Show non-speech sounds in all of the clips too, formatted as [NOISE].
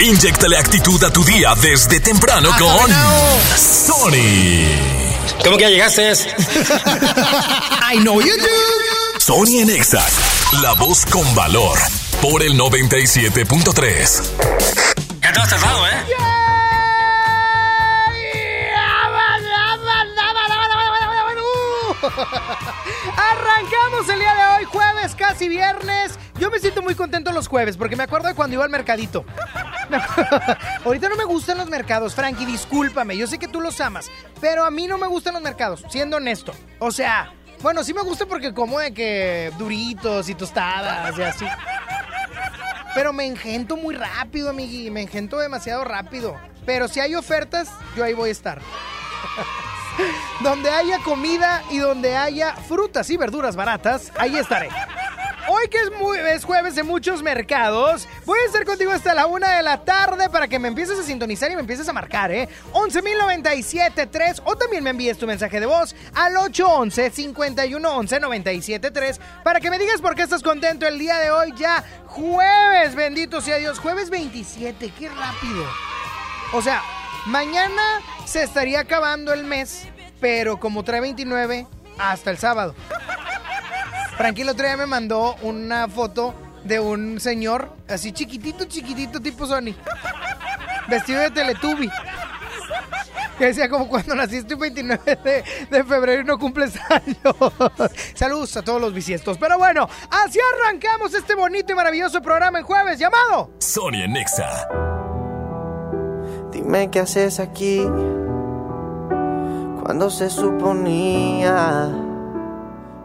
Inyectale actitud a tu día desde temprano con Sony. ¿Cómo que ya llegaste? I know you do. Sony en Exa, la voz con valor. Por el 97.3. Ya te has tardado, ¿eh? Arrancamos el día de hoy, jueves, casi viernes. Yo me siento muy contento los jueves porque me acuerdo de cuando iba al mercadito. [LAUGHS] Ahorita no me gustan los mercados, Frankie, discúlpame. Yo sé que tú los amas, pero a mí no me gustan los mercados, siendo honesto. O sea, bueno, sí me gusta porque como de que duritos y tostadas y así. Pero me engento muy rápido, amigui. Me engento demasiado rápido. Pero si hay ofertas, yo ahí voy a estar. [LAUGHS] donde haya comida y donde haya frutas y verduras baratas, ahí estaré. Hoy que es, muy- es jueves de muchos mercados, voy a estar contigo hasta la una de la tarde para que me empieces a sintonizar y me empieces a marcar, ¿eh? 11.097.3 o también me envíes tu mensaje de voz al 811-511-973 para que me digas por qué estás contento el día de hoy ya jueves, bendito sea Dios, jueves 27, qué rápido. O sea, mañana se estaría acabando el mes, pero como trae 29, hasta el sábado. Frankie el otro día me mandó una foto de un señor así chiquitito, chiquitito, tipo Sony. Vestido de Teletubby. Que decía como cuando naciste un 29 de, de febrero y no cumples años. Saludos a todos los bisiestos. Pero bueno, así arrancamos este bonito y maravilloso programa en jueves llamado Sony en Exa. Dime qué haces aquí cuando se suponía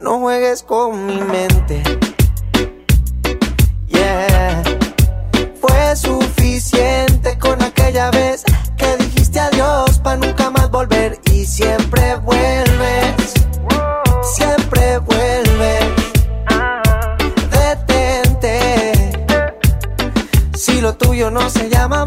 No juegues con mi mente. Yeah. Fue suficiente con aquella vez que dijiste adiós para nunca más volver y siempre vuelves. Siempre vuelves. Detente. Si lo tuyo no se llama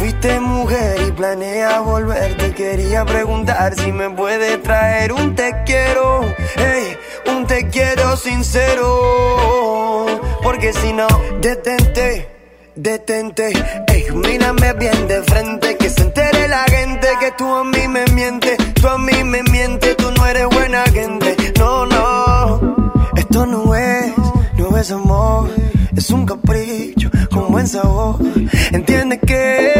fuiste mujer y planeas volver, te quería preguntar si me puede traer un te quiero, ey, un te quiero sincero. Porque si no, detente, detente, ey, mírame bien de frente, que se entere la gente que tú a mí me mientes, tú a mí me mientes, tú no eres buena gente. No, no, esto no es, no es amor, es un capricho con buen sabor. Entiende que,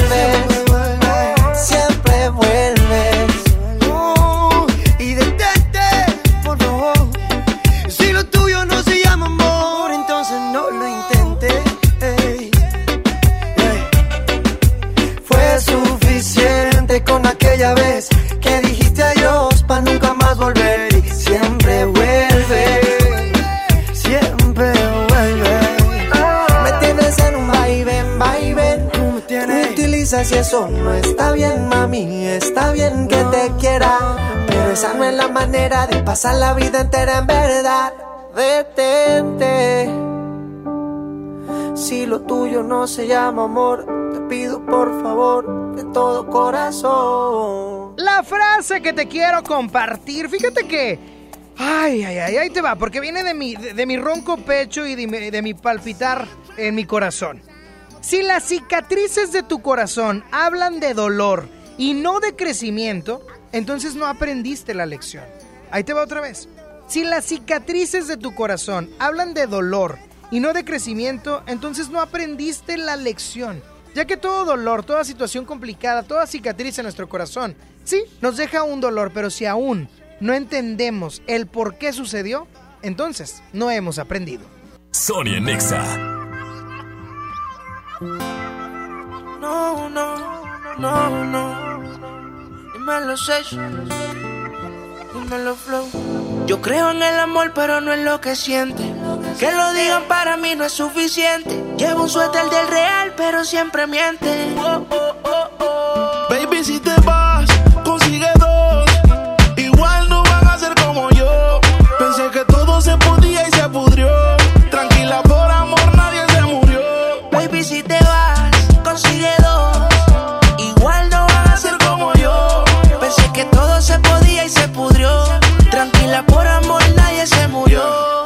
Y eso no está bien, mami. Está bien que te quiera, pero esa no es la manera de pasar la vida entera en verdad. Detente. si lo tuyo no se llama amor, te pido por favor de todo corazón. La frase que te quiero compartir, fíjate que... Ay, ay, ay, ahí te va, porque viene de mi, de, de mi ronco pecho y de de mi palpitar en mi corazón. Si las cicatrices de tu corazón hablan de dolor y no de crecimiento, entonces no aprendiste la lección. Ahí te va otra vez. Si las cicatrices de tu corazón hablan de dolor y no de crecimiento, entonces no aprendiste la lección. Ya que todo dolor, toda situación complicada, toda cicatriz en nuestro corazón, sí, nos deja un dolor, pero si aún no entendemos el por qué sucedió, entonces no hemos aprendido. Sonia Nexa. No, no, no, no. Dímelo, Sesh. Dímelo, Flow. Yo creo en el amor, pero no en lo que siente. Que lo digan para mí no es suficiente. Llevo un suéter del real, pero siempre miente. Oh, oh, oh. Baby, si te vas, consigue dos. Igual no van a ser como yo. Pensé que todo se podía y se pudrió.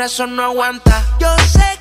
corazón no aguanta. Yo sé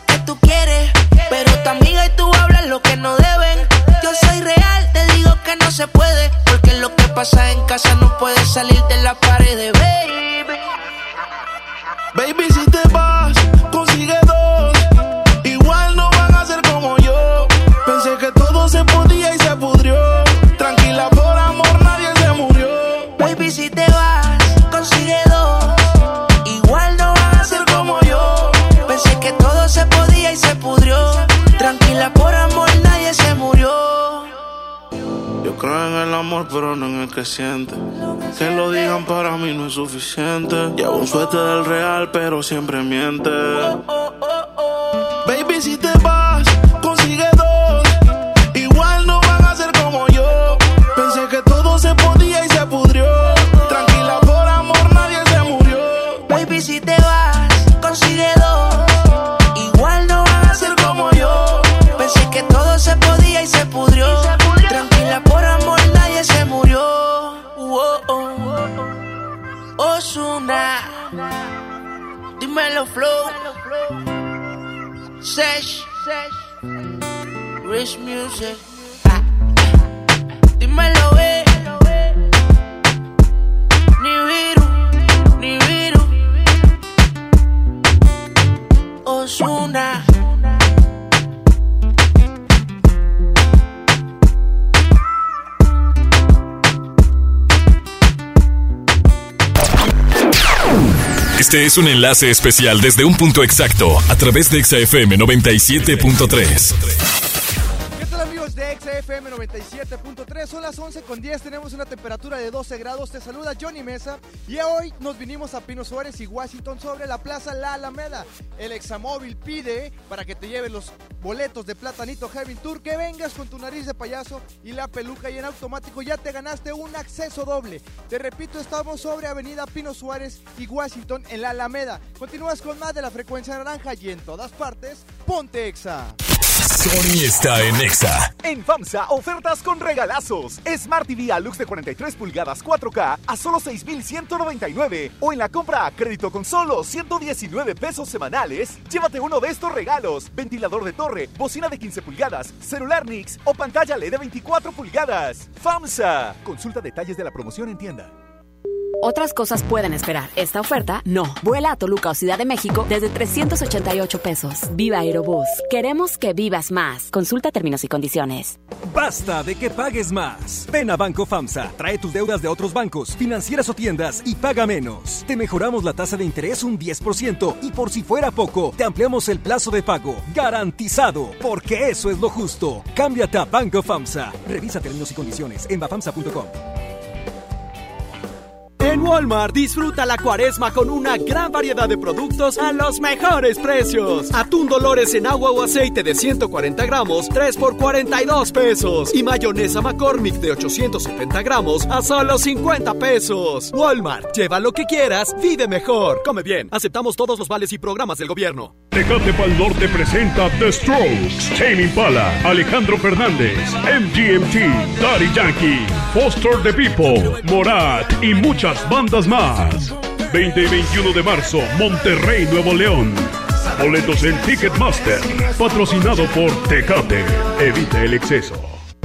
Que lo digan para mí no es suficiente. Llevo un suéter del real, pero siempre miente. Es un enlace especial desde un punto exacto a través de XFM 97.3. ¿Qué tal amigos de XFM 97.3? Son las 11 con 10, tenemos una temperatura de 12 grados. Te saluda Johnny Mesa y hoy nos vinimos a Pino Suárez y Washington sobre la Plaza La Alameda. El Examóvil pide para que te lleves los boletos de Platanito Heaven Tour, que vengas con tu nariz de payaso y la peluca y en automático ya te ganaste un acceso doble. Te repito, estamos sobre Avenida Pino Suárez y Washington en La Alameda. Continúas con más de la frecuencia naranja y en todas partes, ponte Exa. Sony está en Exa. En FAMSA, ofertas con regalazos. Smart TV Alux de 43 pulgadas 4K a solo 6,199. O en la compra a crédito con solo 119 pesos semanales, llévate uno de estos regalos: ventilador de torre, bocina de 15 pulgadas, celular Nix o pantalla LED de 24 pulgadas. FAMSA. Consulta detalles de la promoción en tienda. Otras cosas pueden esperar. Esta oferta, no. Vuela a Toluca o Ciudad de México desde 388 pesos. Viva Aerobús. Queremos que vivas más. Consulta términos y condiciones. Basta de que pagues más. Ven a Banco FAMSA. Trae tus deudas de otros bancos, financieras o tiendas y paga menos. Te mejoramos la tasa de interés un 10% y por si fuera poco, te ampliamos el plazo de pago. Garantizado. Porque eso es lo justo. Cámbiate a Banco FAMSA. Revisa términos y condiciones en bafamsa.com. En Walmart disfruta la cuaresma con una gran variedad de productos a los mejores precios. Atún Dolores en agua o aceite de 140 gramos, 3 por 42 pesos. Y mayonesa McCormick de 870 gramos a solo 50 pesos. Walmart, lleva lo que quieras, vive mejor. Come bien, aceptamos todos los vales y programas del gobierno. Tecate Pal Norte presenta The Strokes, Tame Impala, Alejandro Fernández, MGMT, Daddy Yankee, Foster the People, Morat y muchas bandas más. 20 y 21 de marzo, Monterrey, Nuevo León. Boletos en Ticketmaster, patrocinado por Tecate. Evita el exceso.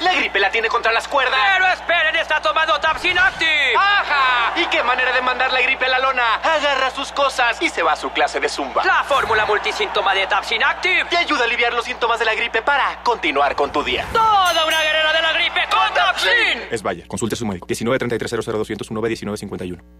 La gripe la tiene contra las cuerdas. Pero esperen, está tomando Tapsin Active. ¡Ajá! ¿Y qué manera de mandar la gripe a la lona? Agarra sus cosas y se va a su clase de zumba. La fórmula multisíntoma de Tapsin Active te ayuda a aliviar los síntomas de la gripe para continuar con tu día. Toda una guerrera de la gripe con Tapsin. Es Bayer. Consulte a su médico. 19 33 00 200 19 51.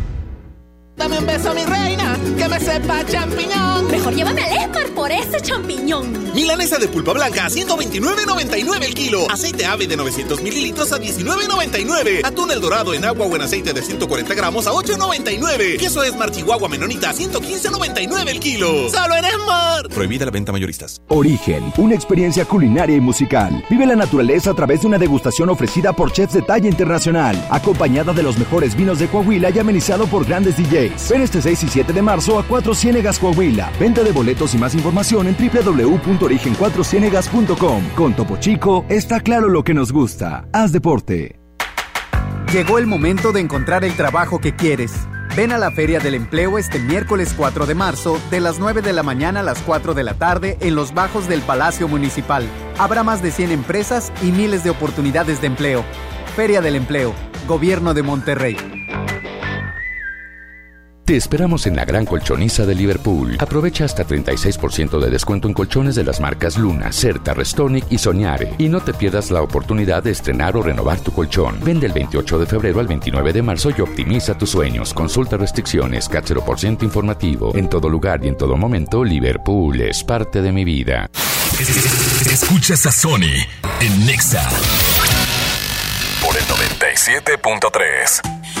Dame un beso, mi reina, que me sepa champiñón. Mejor llévame al Esmar por ese champiñón. Milanesa de pulpa blanca a 129.99 el kilo. Aceite ave de 900 mililitros a 19.99. Atún el dorado en agua o en aceite de 140 gramos a 8.99. Queso Esmar Chihuahua Menonita a 115.99 el kilo. ¡Solo en Esmar! Prohibida la venta mayoristas. Origen, una experiencia culinaria y musical. Vive la naturaleza a través de una degustación ofrecida por chefs de talla internacional, acompañada de los mejores vinos de Coahuila y amenizado por grandes DJs. Ven este 6 y 7 de marzo a Cuatro Ciénegas Coahuila. Venta de boletos y más información en www.origen4cienegas.com. Con Topo Chico está claro lo que nos gusta. Haz deporte. Llegó el momento de encontrar el trabajo que quieres. Ven a la Feria del Empleo este miércoles 4 de marzo, de las 9 de la mañana a las 4 de la tarde, en los bajos del Palacio Municipal. Habrá más de 100 empresas y miles de oportunidades de empleo. Feria del Empleo, Gobierno de Monterrey. Te esperamos en la gran colchoniza de Liverpool. Aprovecha hasta 36% de descuento en colchones de las marcas Luna, Certa, Restonic y Soñare. Y no te pierdas la oportunidad de estrenar o renovar tu colchón. Vende el 28 de febrero al 29 de marzo y optimiza tus sueños. Consulta restricciones, CAT 0% informativo. En todo lugar y en todo momento, Liverpool es parte de mi vida. Escuchas a Sony en Nexa por el 90 97.3.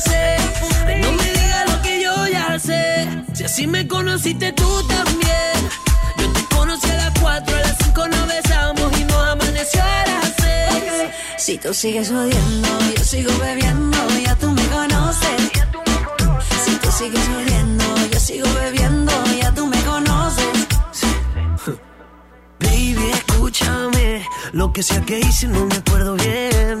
6. No me digas lo que yo ya sé. Si así me conociste tú también. Yo te conocí a las 4, a las 5 nos besamos y nos amaneció a las 6. Si tú sigues odiando, yo sigo bebiendo, ya tú me conoces. Si tú sigues odiando, yo sigo bebiendo, ya tú me conoces. Baby, escúchame. Lo que sea que hice no me acuerdo bien.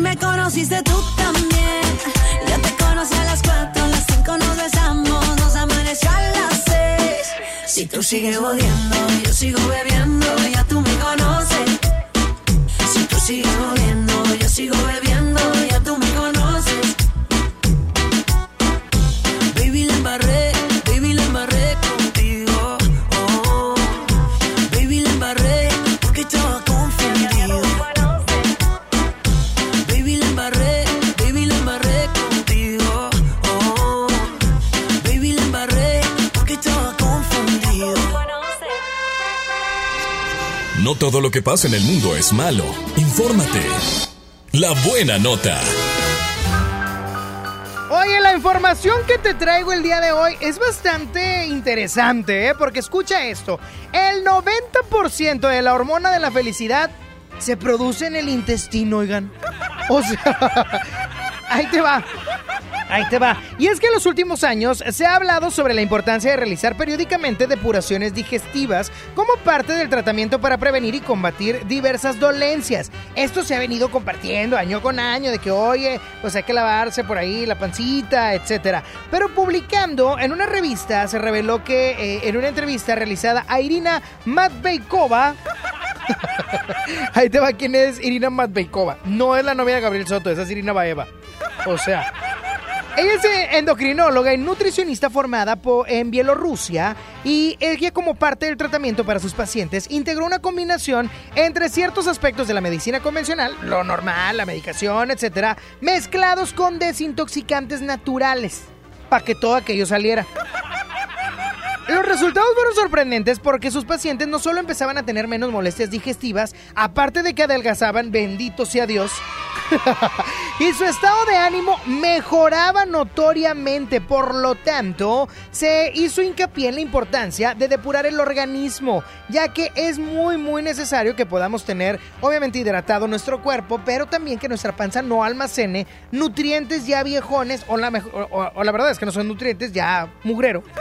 me conociste tú también. Yo te conocí a las 4, a las 5 nos besamos. Nos amaneció a las 6. Si tú sigues odiando, yo sigo bebiendo. Ya tú me conoces. Si tú sigues odiando, No todo lo que pasa en el mundo es malo. Infórmate. La buena nota. Oye, la información que te traigo el día de hoy es bastante interesante, ¿eh? Porque escucha esto. El 90% de la hormona de la felicidad se produce en el intestino, oigan. [LAUGHS] O sea, [LAUGHS] ahí te va. Ahí te va. Y es que en los últimos años se ha hablado sobre la importancia de realizar periódicamente depuraciones digestivas como parte del tratamiento para prevenir y combatir diversas dolencias. Esto se ha venido compartiendo año con año de que, oye, pues hay que lavarse por ahí la pancita, etcétera. Pero publicando en una revista se reveló que eh, en una entrevista realizada a Irina Matveikova [LAUGHS] Ahí te va quién es Irina Matveikova. No es la novia de Gabriel Soto, esa es Irina Baeva. O sea, ella es eh, endocrinóloga y nutricionista formada en Bielorrusia y ella como parte del tratamiento para sus pacientes integró una combinación entre ciertos aspectos de la medicina convencional, lo normal, la medicación, etcétera, mezclados con desintoxicantes naturales para que todo aquello saliera. Los resultados fueron sorprendentes porque sus pacientes no solo empezaban a tener menos molestias digestivas, aparte de que adelgazaban, bendito sea Dios, [LAUGHS] y su estado de ánimo mejoraba notoriamente. Por lo tanto, se hizo hincapié en la importancia de depurar el organismo, ya que es muy, muy necesario que podamos tener, obviamente, hidratado nuestro cuerpo, pero también que nuestra panza no almacene nutrientes ya viejones, o la, o- o la verdad es que no son nutrientes, ya mugrero. [LAUGHS]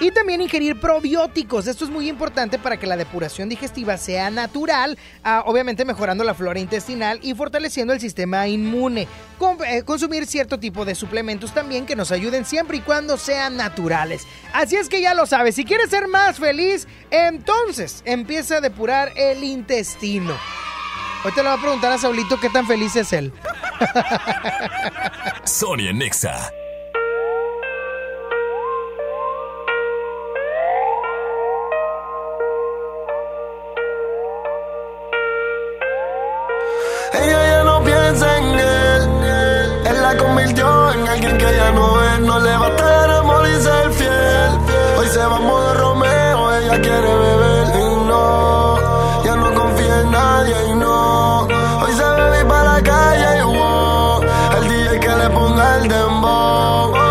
Y también ingerir probióticos. Esto es muy importante para que la depuración digestiva sea natural, ah, obviamente mejorando la flora intestinal y fortaleciendo el sistema inmune. Con- eh, consumir cierto tipo de suplementos también que nos ayuden siempre y cuando sean naturales. Así es que ya lo sabes, si quieres ser más feliz, entonces empieza a depurar el intestino. Hoy te lo voy a preguntar a Saulito qué tan feliz es él. Sonia Nexa. Ella ya no piensa en él. Él la convirtió en alguien que ya no es. No le va a estar amor y ser fiel. Hoy se va a modo Romeo. Ella quiere beber y no. Ya no confía en nadie y no. Hoy se bebe para la calle y wow. El DJ que le ponga el dembow.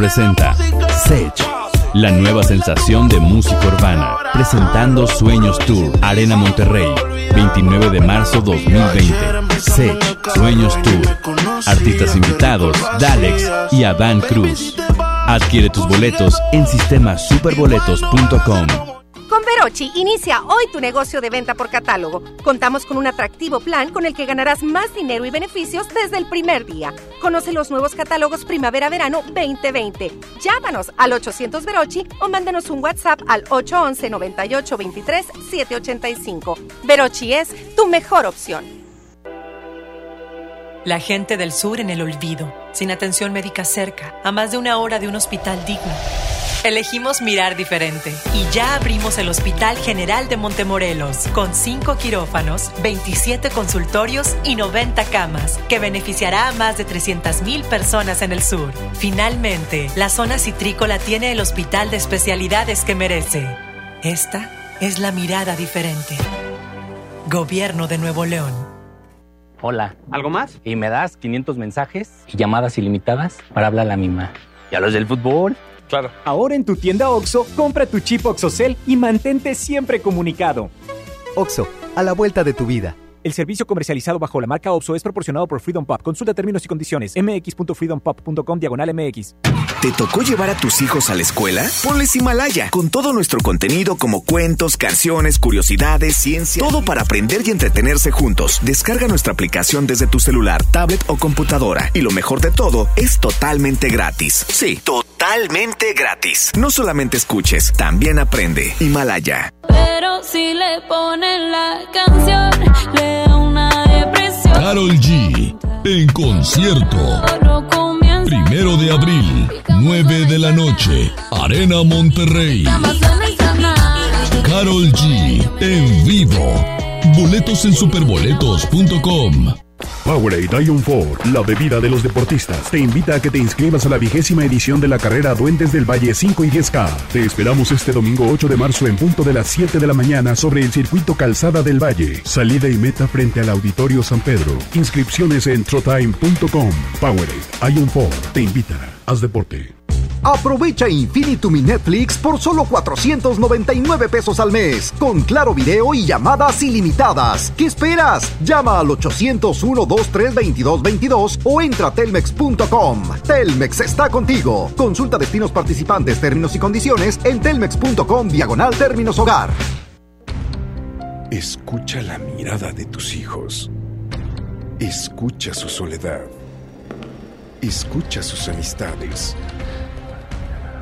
Presenta Sage, la nueva sensación de música urbana, presentando Sueños Tour, Arena Monterrey, 29 de marzo 2020. Sage, Sueños Tour, artistas invitados, Dalex y Adán Cruz. Adquiere tus boletos en sistemasuperboletos.com. Con Verochi inicia hoy tu negocio de venta por catálogo. Contamos con un atractivo plan con el que ganarás más dinero y beneficios desde el primer día. Conoce los nuevos catálogos Primavera-Verano 2020. Llámanos al 800 Verochi o mándanos un WhatsApp al 811 98 23 785. Verochi es tu mejor opción. La gente del sur en el olvido, sin atención médica cerca, a más de una hora de un hospital digno. Elegimos mirar diferente y ya abrimos el Hospital General de Montemorelos con 5 quirófanos, 27 consultorios y 90 camas que beneficiará a más de 300.000 personas en el sur. Finalmente, la zona citrícola tiene el hospital de especialidades que merece. Esta es la mirada diferente. Gobierno de Nuevo León. Hola. ¿Algo más? Y me das 500 mensajes y llamadas ilimitadas para hablar a la misma. ¿Y a los del fútbol? Claro. Ahora en tu tienda OXO, compra tu chip OXOCEL y mantente siempre comunicado. OXO, a la vuelta de tu vida. El servicio comercializado bajo la marca OXO es proporcionado por Freedom Pop. Consulta términos y condiciones. mx.freedompop.com diagonal mx. ¿Te tocó llevar a tus hijos a la escuela? Ponles Himalaya, con todo nuestro contenido como cuentos, canciones, curiosidades, ciencia, todo para aprender y entretenerse juntos. Descarga nuestra aplicación desde tu celular, tablet o computadora. Y lo mejor de todo, es totalmente gratis. Sí, totalmente gratis. No solamente escuches, también aprende. Himalaya. Pero si le ponen la canción, le da una depresión. Carol G. En concierto. Primero de abril, 9 de la noche. Arena Monterrey. Carol G. En vivo. Boletos en superboletos.com. Powerade Ion 4, la bebida de los deportistas, te invita a que te inscribas a la vigésima edición de la carrera Duendes del Valle 5 y 10K. Te esperamos este domingo 8 de marzo en punto de las 7 de la mañana sobre el circuito Calzada del Valle. Salida y meta frente al Auditorio San Pedro. Inscripciones en trotime.com. Powerade Ion 4 te invita. Haz deporte. Aprovecha Infinitum y Netflix por solo 499 pesos al mes, con claro video y llamadas ilimitadas. ¿Qué esperas? Llama al 801-232222 o entra a telmex.com. Telmex está contigo. Consulta destinos participantes, términos y condiciones en telmex.com diagonal términos hogar. Escucha la mirada de tus hijos. Escucha su soledad. Escucha sus amistades.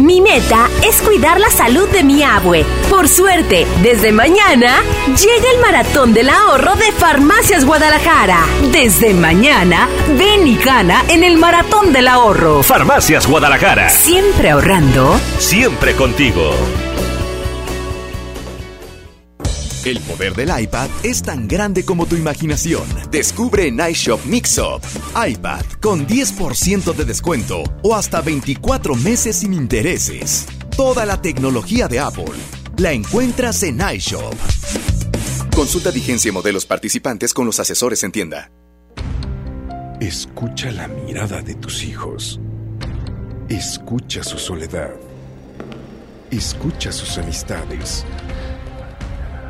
Mi meta es cuidar la salud de mi abue. Por suerte, desde mañana llega el maratón del ahorro de Farmacias Guadalajara. Desde mañana, ven y gana en el maratón del ahorro. Farmacias Guadalajara. Siempre ahorrando. Siempre contigo. El poder del iPad es tan grande como tu imaginación. Descubre en iShop Mixup. iPad con 10% de descuento o hasta 24 meses sin intereses. Toda la tecnología de Apple la encuentras en iShop. Consulta vigencia y modelos participantes con los asesores en tienda. Escucha la mirada de tus hijos. Escucha su soledad. Escucha sus amistades.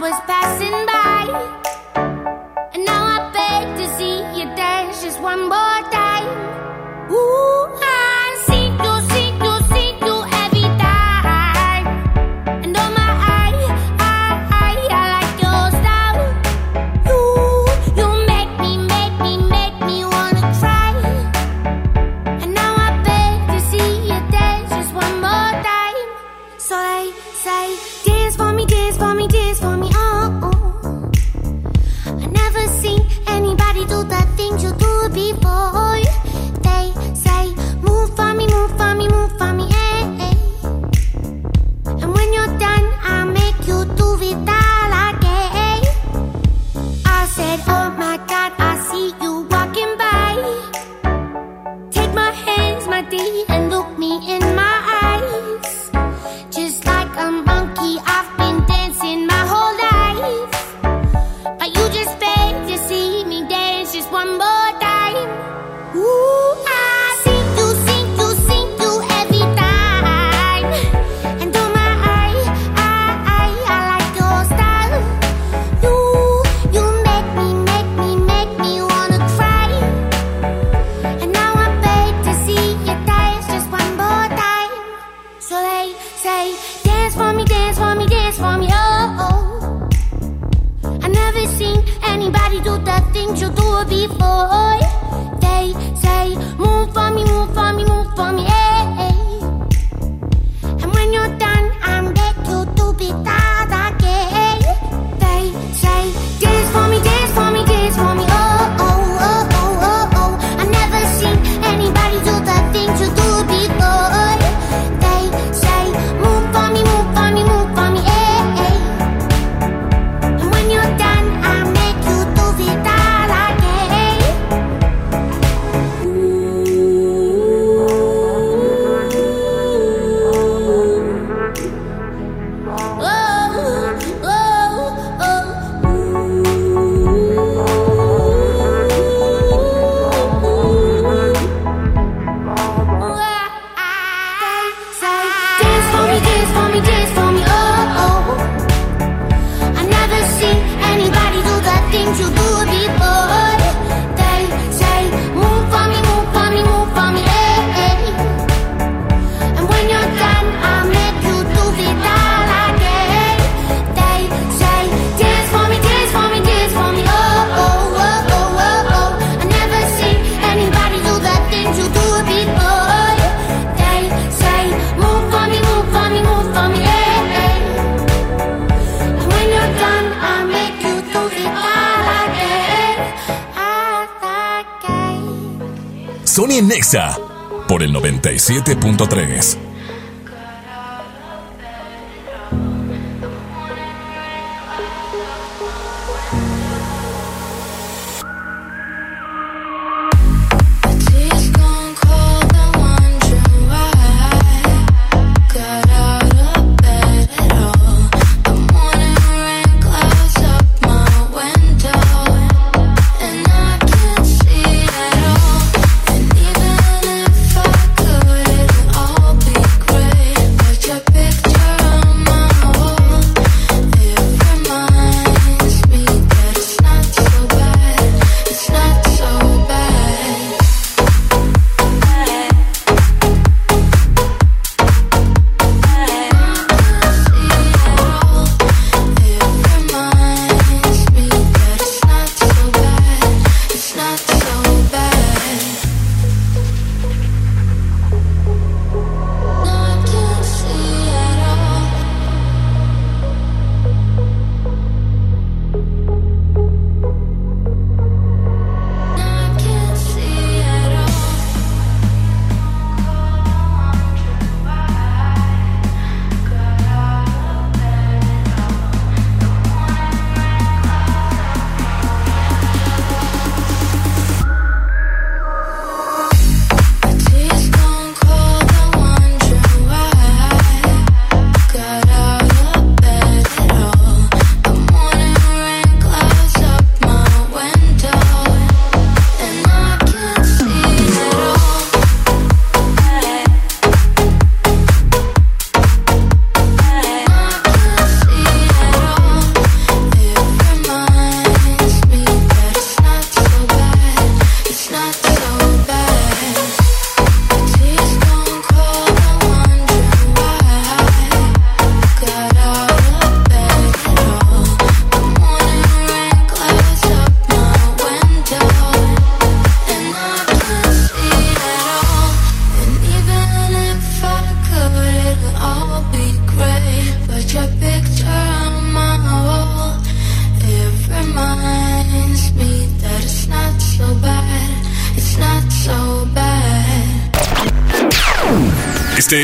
Was passing by.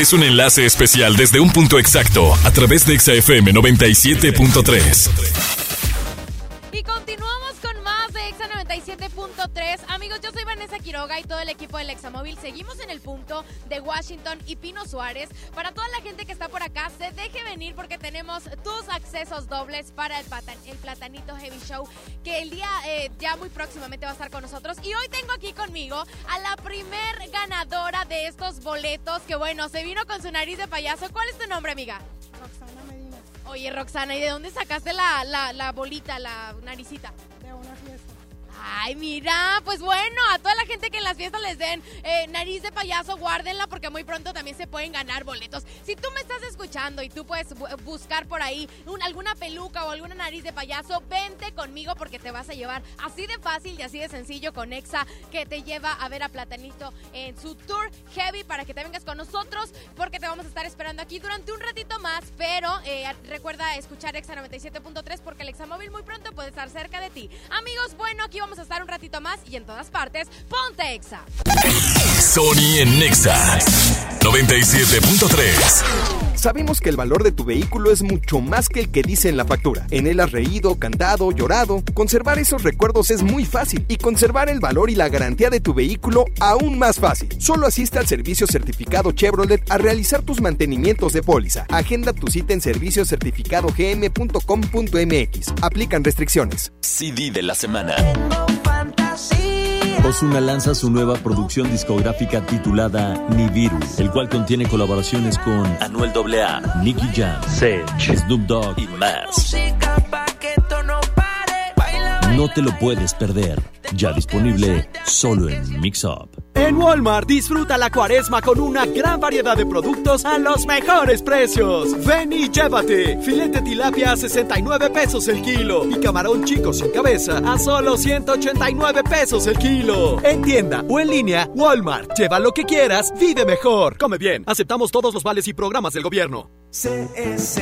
Es un enlace especial desde un punto exacto a través de XFM 97.3. Y continuamos con más de Exa 97.3. Amigos, yo soy Vanessa Quiroga y todo el equipo del Examóvil. Seguimos en el punto de Washington y Pino Suárez. Para toda la gente que está por acá, se deje venir porque tenemos tus accesos dobles para el, Platanito Heavy Show, que el día ya muy próximamente va a estar con nosotros. Y hoy tengo aquí conmigo a la primer ganadora de estos boletos, que bueno, se vino con su nariz de payaso. ¿Cuál es tu nombre, amiga? Roxana Medina. Oye, Roxana, ¿y de dónde sacaste la, la, la bolita, la naricita? Ay, mira, pues bueno, a toda la gente que en las fiestas les den eh, nariz de payaso, guárdenla porque muy pronto también se pueden ganar boletos. Si tú me estás escuchando y tú puedes buscar por ahí alguna peluca o alguna nariz de payaso, vente conmigo porque te vas a llevar así de fácil y así de sencillo con Exa que te lleva a ver a Platanito en su tour heavy para que te vengas con nosotros porque te vamos a estar esperando aquí durante un ratito más, pero eh, recuerda escuchar Exa 97.3 porque el Exa móvil muy pronto puede estar cerca de ti. Amigos, bueno, aquí vamos a estar un ratito más y en todas partes, ponte Exa. Sony en Nexa 97.3. Sabemos que el valor de tu vehículo es mucho más que el que dice en la factura. En él has reído, cantado, llorado. Conservar esos recuerdos es muy fácil y conservar el valor y la garantía de tu vehículo aún más fácil. Solo asiste al servicio certificado Chevrolet a realizar tus mantenimientos de póliza. Agenda tu cita en serviciocertificadogm.com.mx. Aplican restricciones. CD de la semana. Ozuna lanza su nueva producción discográfica titulada Nibiru, el cual contiene colaboraciones con Anuel AA, Nicky Jam, Sage, Snoop Dogg y más. No te lo puedes perder. Ya disponible solo en Mix Up. En Walmart disfruta la cuaresma con una gran variedad de productos a los mejores precios. Ven y llévate. Filete tilapia a 69 pesos el kilo y camarón chico sin cabeza a solo 189 pesos el kilo. En tienda o en línea, Walmart. Lleva lo que quieras, vive mejor. Come bien. Aceptamos todos los vales y programas del gobierno. CS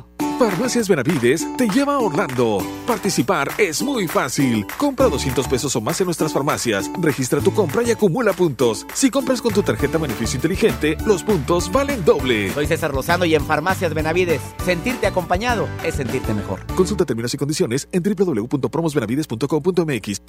Farmacias Benavides te lleva a Orlando. Participar es muy fácil. Compra 200 pesos o más en nuestras farmacias. Registra tu compra y acumula puntos. Si compras con tu tarjeta beneficio inteligente, los puntos valen doble. Soy César Lozano y en Farmacias Benavides, sentirte acompañado es sentirte mejor. Consulta términos y condiciones en www.promosbenavides.com.mx.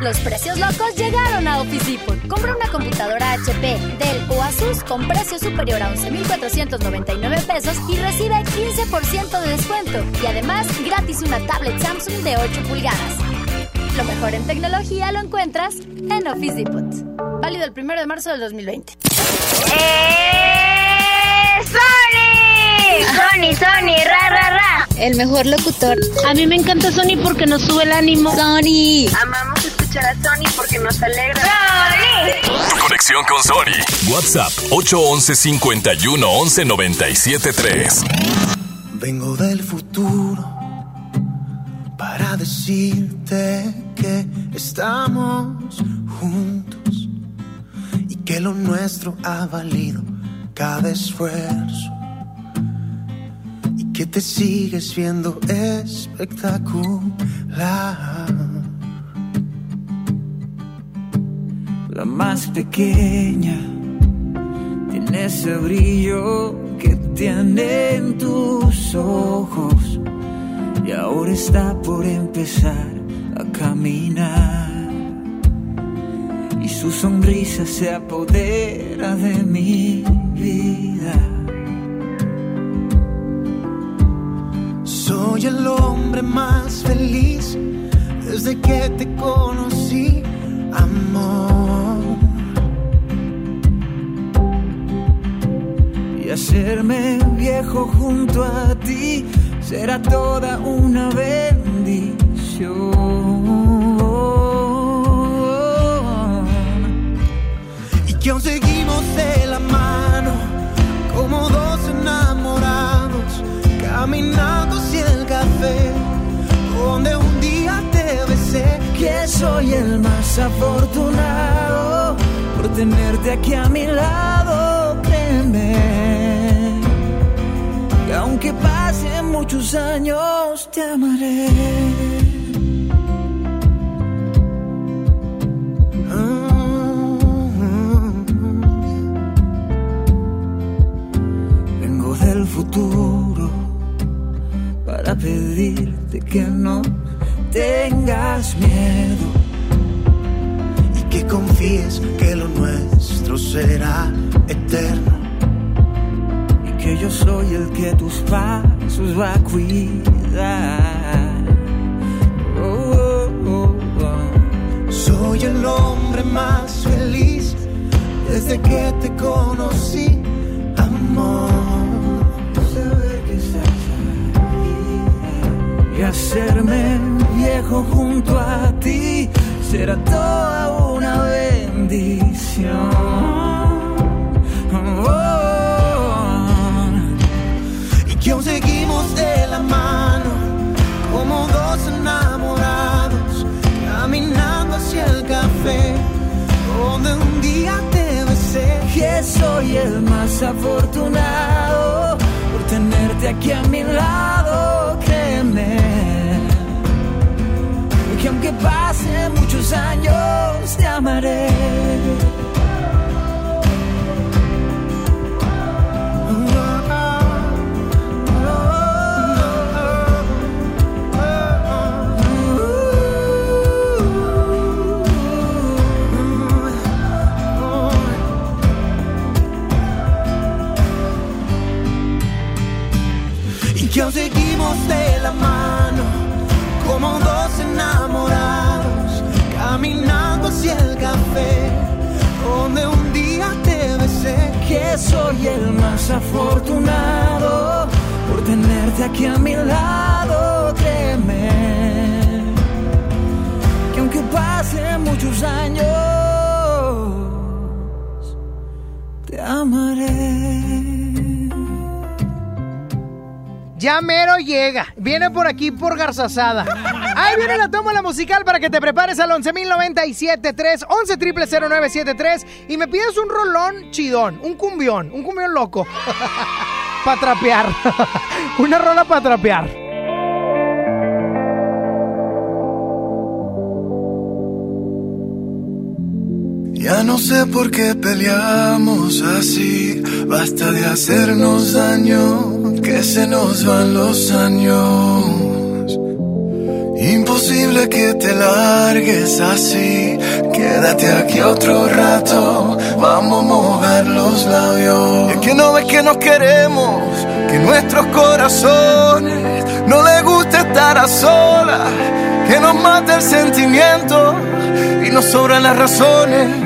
Los precios locos llegaron a Office Depot. Compra una computadora HP, Dell o Asus con precio superior a 11,499 pesos y recibe 15% de descuento. Y además, gratis una tablet Samsung de 8 pulgadas. Lo mejor en tecnología lo encuentras en Office Depot. Válido el 1 de marzo del 2020. ¡Eh! ¡Sony! Sony, Sony, ra, ra, ra. El mejor locutor. A mí me encanta Sony porque nos sube el ánimo. Sony. Amamos escuchar a Sony porque nos alegra. ¡Sony! Conexión con Sony. WhatsApp 811 51 11 97 3. Vengo del futuro para decirte que estamos juntos y que lo nuestro ha valido cada esfuerzo que te sigues viendo espectacular. La más pequeña tiene ese brillo que tienen tus ojos y ahora está por empezar a caminar y su sonrisa se apodera de mi vida. Soy el hombre más feliz desde que te conocí, amor. Y hacerme viejo junto a ti será toda una bendición. Y que aún seguimos de la mano como dos enamorados caminando donde un día te besé. Que soy el más afortunado por tenerte aquí a mi lado, créeme. Y aunque pasen muchos años, te amaré. Vengo del futuro para pedirte que no tengas miedo. y que confíes que lo nuestro será eterno. y que yo soy el que tus pasos va a cuidar. Oh, oh, oh. Soy el hombre más feliz desde que te conocí, amor. Y hacerme viejo junto a ti será toda una bendición. Oh, y que aún seguimos de la mano como dos enamorados caminando hacia el café donde un día te besé. Que soy el más afortunado por tenerte aquí a mi lado, que aunque pasen muchos años te amaré. Y que aún seguimos de la mano como dos enamorados caminando hacia el café donde un día te besé que soy el más afortunado por tenerte aquí a mi lado créeme. Que aunque pasen muchos años te amaré Ya mero llega. Viene por aquí por Garzazada. Ahí viene la toma la musical para que te prepares al 11.097.3, 11 y me pides un rolón chidón, un cumbión, un cumbión loco. [LAUGHS] para trapear. [LAUGHS] Una rola para trapear. Ya no sé por qué peleamos así, basta de hacernos daño, que se nos van los años. Imposible que te largues así, quédate aquí otro rato, vamos a mojar los labios. Es que no ves que nos queremos, que nuestros corazones no les gusta estar a solas, que nos mata el sentimiento y nos sobran las razones.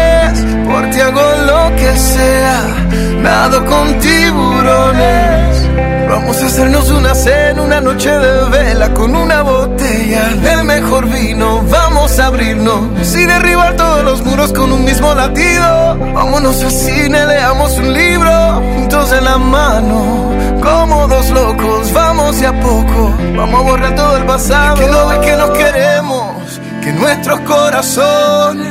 hago lo que sea, nado con tiburones. Vamos a hacernos una cena, una noche de vela con una botella del mejor vino. Vamos a abrirnos y derribar todos los muros con un mismo latido. Vámonos al cine, leamos un libro juntos en la mano. Como dos locos, vamos de a poco. Vamos a borrar todo el pasado. Que no ves que nos queremos, que nuestros corazones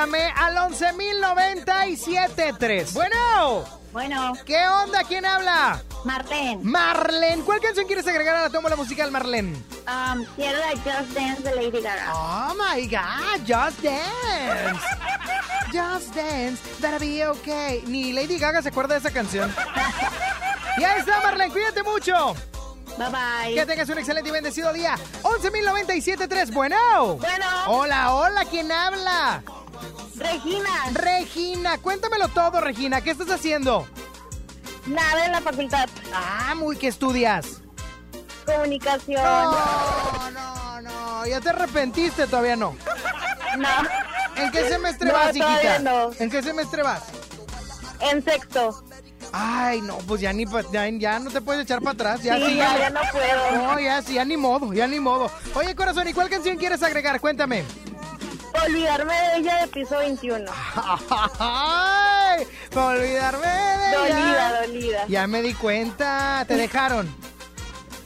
al 11.097.3. Bueno. Bueno. ¿Qué onda? ¿Quién habla? Marlene. Marlene. ¿Cuál canción quieres agregar a la tómbola musical, Marlene? Um, quiero la Just Dance de Lady Gaga. Oh my God, Just Dance. [LAUGHS] Just Dance, that'll be okay. Ni Lady Gaga se acuerda de esa canción. y ahí está, Marlene, cuídate mucho. Bye bye. Que tengas un excelente y bendecido día. 11.097.3, bueno. Bueno. Hola, hola, ¿quién habla? Regina. Regina, cuéntamelo todo, Regina. ¿Qué estás haciendo? Nada en la facultad. Ah, muy, ¿qué estudias? Comunicación. No, no, no. ¿Ya te arrepentiste? Todavía no. [LAUGHS] No. ¿En qué semestre No, vas, hijita? no. ¿En qué semestre vas? En sexto. Ay, no, pues ya ni ya, ya no te puedes echar para atrás. Ya, Sí, sí, ya, ya no puedo. No, ya sí, ya ni modo, ya ni modo. Oye, corazón, ¿y cuál canción quieres agregar? Cuéntame. Olvidarme de ella de piso 21. Ay, olvidarme de ella. Dolida, dolida. Ya me di cuenta, te dejaron.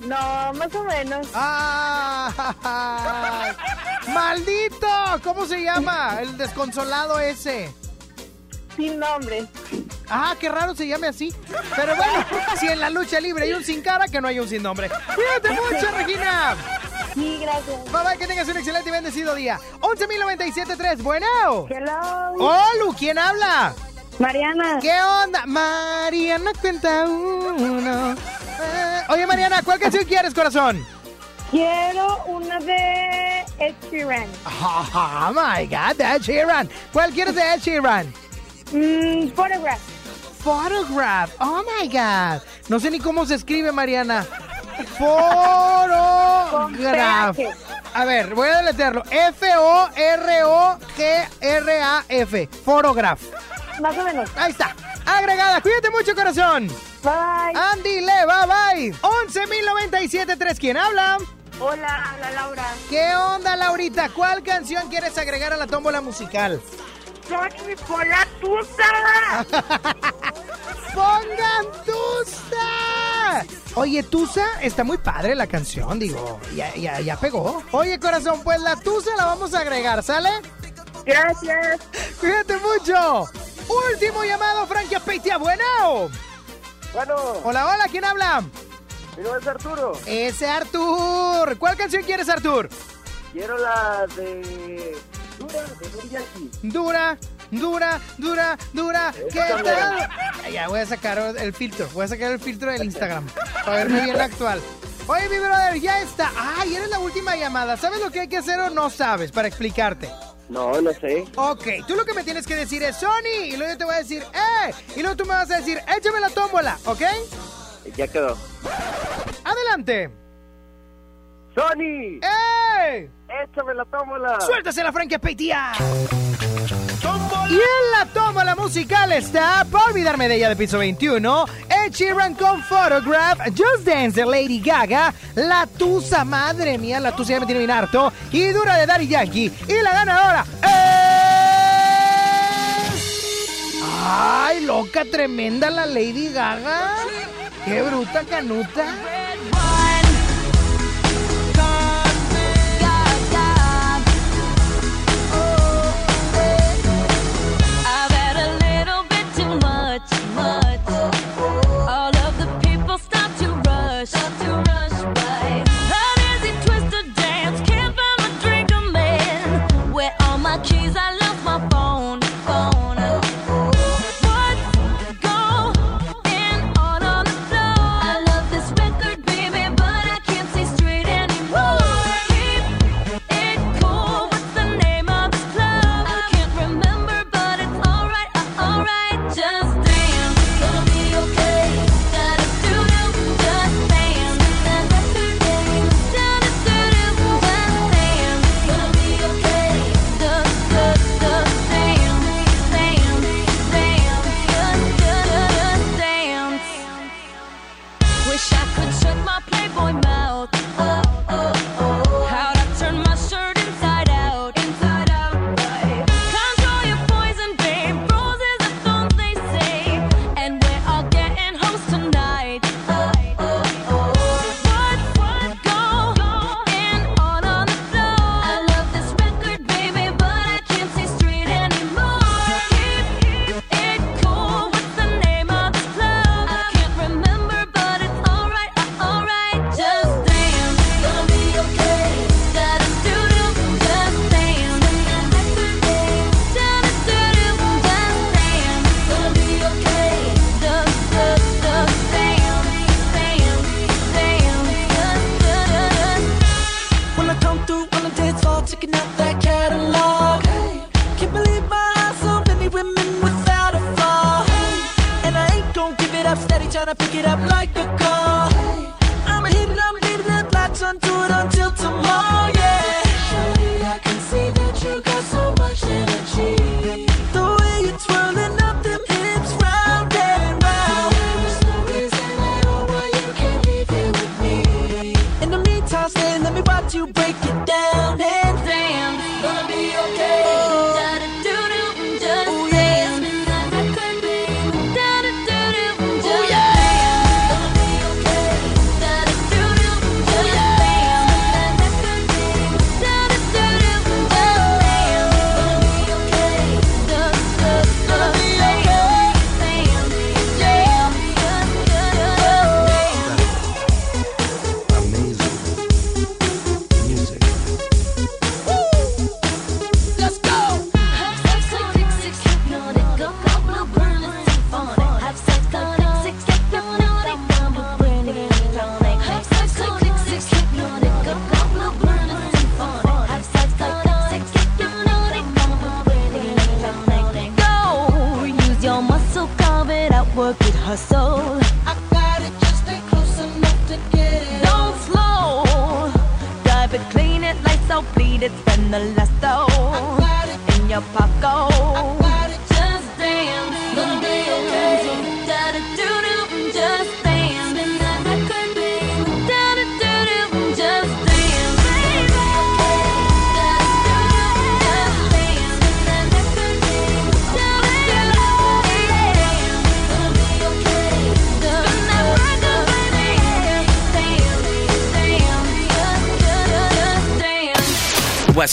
No, más o menos. ¡Ay! ¡Maldito! ¿Cómo se llama? El desconsolado ese. Sin nombre. Ah, qué raro se llame así. Pero bueno, si en la lucha libre hay un sin cara, que no hay un sin nombre. Cuídate mucho, Regina. Sí, gracias. Bye bye, que tengas un excelente y bendecido día. 11.097.3, bueno. Hello. Olu, ¿quién habla? Mariana. ¿Qué onda? Mariana cuenta uno. Eh, oye, Mariana, ¿cuál canción quieres, corazón? Quiero una de Ed Sheeran. Oh, my God, Ed Sheeran. ¿Cuál quieres de Ed Sheeran? Mm, Photograph. Photograph. Oh my God. No sé ni cómo se escribe, Mariana. PH. A ver, voy a deletearlo. F-O-R-O-G-R-A-F. Photograph. Más o menos. Ahí está. Agregada. Cuídate mucho, corazón. Bye. Andy Le, bye bye. 11.097.3. ¿Quién habla? Hola, habla Laura. ¿Qué onda, Laurita? ¿Cuál canción quieres agregar a la tómbola musical? Sony por la tusa. [LAUGHS] ¡Pongan Tusa! Oye, Tusa, está muy padre la canción, digo. Ya, ya, ya pegó. Oye, corazón, pues la Tusa la vamos a agregar, ¿sale? Gracias. Cuídate mucho. Último llamado, Frankie Peitia, bueno. Bueno, Hola, hola, ¿quién habla? mi nombre es Arturo. Ese Artur. ¿Cuál canción quieres, Artur? Quiero la de. Dura. Dura, dura, dura. ¿Qué tal? Ya voy a sacar el filtro. Voy a sacar el filtro del Instagram para verme bien actual. Oye, mi brother, ya está. Ay, eres la última llamada. ¿Sabes lo que hay que hacer o no sabes para explicarte? No, no sé. Ok, tú lo que me tienes que decir es Sony. Y luego yo te voy a decir, ¡eh! Y luego tú me vas a decir, échame la tómbola, ¿ok? Ya quedó. Adelante. ¡Sony! ¡Eh! ¡Échame la tómbola! ¡Suéltase la Peitia! Y en la tómbola musical está, para olvidarme de ella de piso 21, Ed Sheeran con Photograph, Just Dance de Lady Gaga, La Tusa, madre mía, La Tusa ya me tiene bien harto, y Dura de Daddy Yankee. Y la ganadora es... ¡Ay, loca, tremenda la Lady Gaga! ¡Qué bruta canuta! Much, much.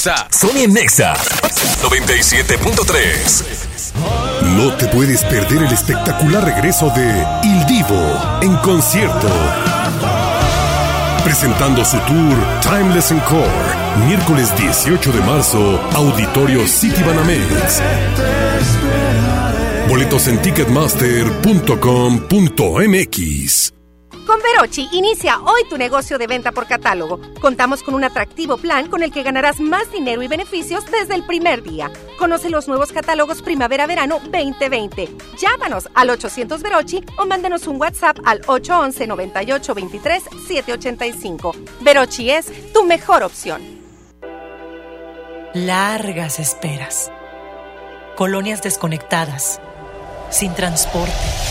Sony Nexa 97.3. No te puedes perder el espectacular regreso de Il Divo en concierto. Presentando su tour Timeless Encore, miércoles 18 de marzo, Auditorio City Banamex. Boletos en ticketmaster.com.mx. Con Verochi inicia hoy tu negocio de venta por catálogo. Contamos con un atractivo plan con el que ganarás más dinero y beneficios desde el primer día. Conoce los nuevos catálogos Primavera-Verano 2020. Llámanos al 800 Verochi o mándanos un WhatsApp al 811 98 23 785. Verochi es tu mejor opción. Largas esperas. Colonias desconectadas. Sin transporte.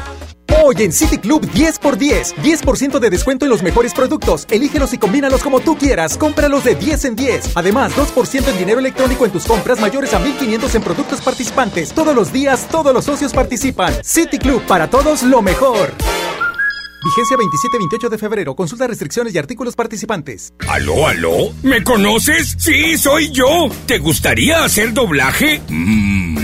Hoy en City Club 10x10. 10% de descuento en los mejores productos. Elígelos y combínalos como tú quieras. Cómpralos de 10 en 10. Además, 2% en dinero electrónico en tus compras mayores a 1500 en productos participantes. Todos los días, todos los socios participan. City Club, para todos lo mejor. Vigencia 27-28 de febrero. Consulta restricciones y artículos participantes. ¿Aló, aló? ¿Me conoces? Sí, soy yo. ¿Te gustaría hacer doblaje?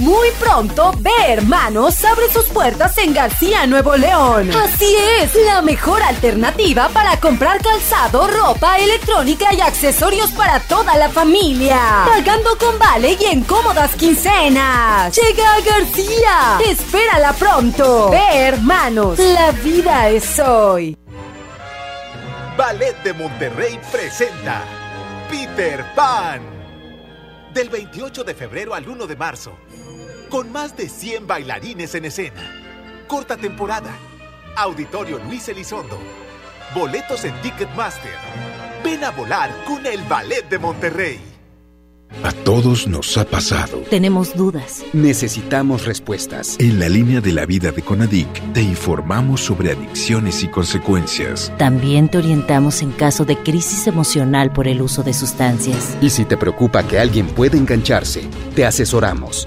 Muy pronto, Ve Hermanos abre sus puertas en García, Nuevo León. Así es, la mejor alternativa para comprar calzado, ropa, electrónica y accesorios para toda la familia. Pagando con vale y en cómodas quincenas. Llega a García. Espérala pronto. Ve Hermanos, la vida es hoy. Ballet de Monterrey presenta Peter Pan. Del 28 de febrero al 1 de marzo. Con más de 100 bailarines en escena. Corta temporada. Auditorio Luis Elizondo. Boletos en Ticketmaster. Ven a volar con el Ballet de Monterrey. A todos nos ha pasado. Tenemos dudas. Necesitamos respuestas. En la línea de la vida de Conadic te informamos sobre adicciones y consecuencias. También te orientamos en caso de crisis emocional por el uso de sustancias. Y si te preocupa que alguien pueda engancharse, te asesoramos.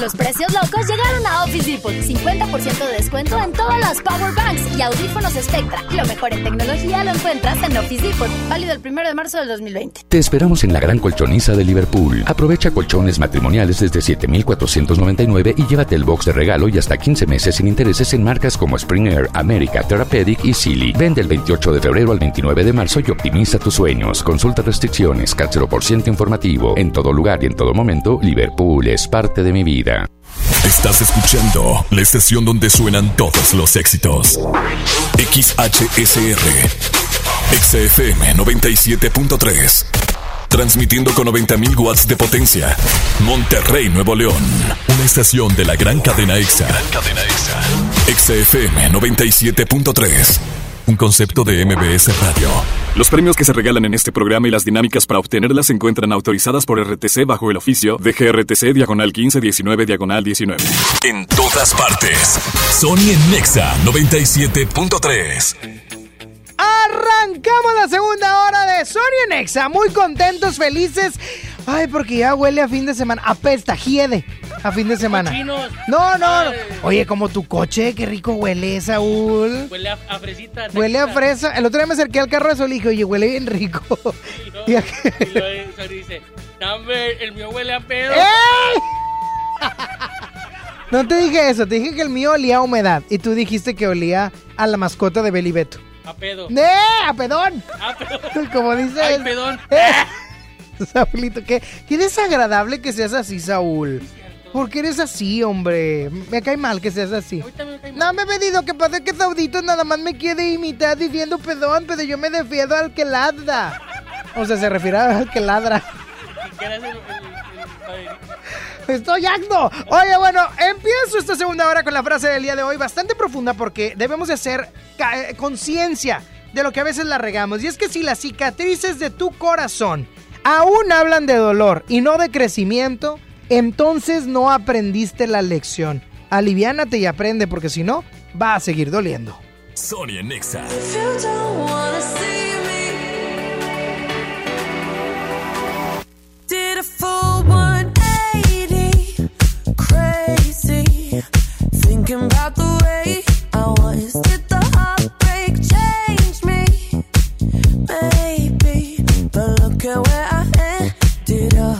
Los precios locos llegaron a Office Depot. 50% de descuento en todas las power banks y audífonos Spectra. Lo mejor en tecnología lo encuentras en Office Depot. Válido el 1 de marzo del 2020. Te esperamos en la gran colchoniza de Liverpool. Aprovecha colchones matrimoniales desde 7,499 y llévate el box de regalo y hasta 15 meses sin intereses en marcas como Springer, America, Therapeutic y Silly. Vende el 28 de febrero al 29 de marzo y optimiza tus sueños. Consulta restricciones, CAT 0% informativo. En todo lugar y en todo momento, Liverpool es parte de mi vida. Estás escuchando la estación donde suenan todos los éxitos. XHSR. XFM 97.3. Transmitiendo con 90.000 watts de potencia. Monterrey, Nuevo León. Una estación de la gran cadena EXA. Cadena EXA. XFM 97.3. Un concepto de MBS Radio. Los premios que se regalan en este programa y las dinámicas para obtenerlas se encuentran autorizadas por RTC bajo el oficio de GRTC Diagonal 1519 Diagonal 19. En todas partes. Sony en Nexa 97.3. Arrancamos la segunda hora de Sonia Nexa. Muy contentos, felices. Ay, porque ya huele a fin de semana. Apesta, hiede. A fin de semana. Cochinos. No, no, no. Oye, como tu coche, qué rico huele, Saúl. Huele a, a fresita. Huele a fresa. El otro día me acerqué al carro de Sol y dije, oye, huele bien rico. Y aquí- [LAUGHS] Y luego Sol dice, "No, el mío huele a pedo. ¡Ey! [LAUGHS] No te dije eso, te dije que el mío olía a humedad. Y tú dijiste que olía a la mascota de Beli Beto. A pedo. ¡Eh! ¡A pedón! A pedo. [LAUGHS] Como dice Ay, él. pedón. Eh, [LAUGHS] Saúlito, qué, qué desagradable que seas así, Saúl. ¿Por qué eres así, hombre? Me cae mal que seas así. No me he pedido que pase que Saudito nada más me quiere imitar diciendo pedón, pero yo me defiendo al que ladra. O sea, se refiere al que ladra. Estoy acto. Oye, bueno, empiezo esta segunda hora con la frase del día de hoy, bastante profunda porque debemos de hacer eh, conciencia de lo que a veces la regamos. Y es que si las cicatrices de tu corazón aún hablan de dolor y no de crecimiento, entonces no aprendiste la lección. Aliviánate y aprende porque si no, va a seguir doliendo. Sony en Nexa. Did a full 180, crazy. Thinking about the way I was. Did the heartbreak change me? Maybe,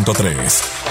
97.3.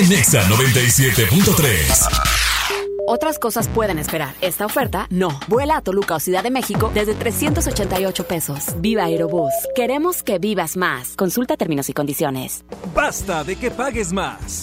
en Nexa 97.3. Otras cosas pueden esperar. Esta oferta, no. Vuela a Toluca o Ciudad de México desde 388 pesos. Viva Aerobús. Queremos que vivas más. Consulta términos y condiciones. Basta de que pagues más.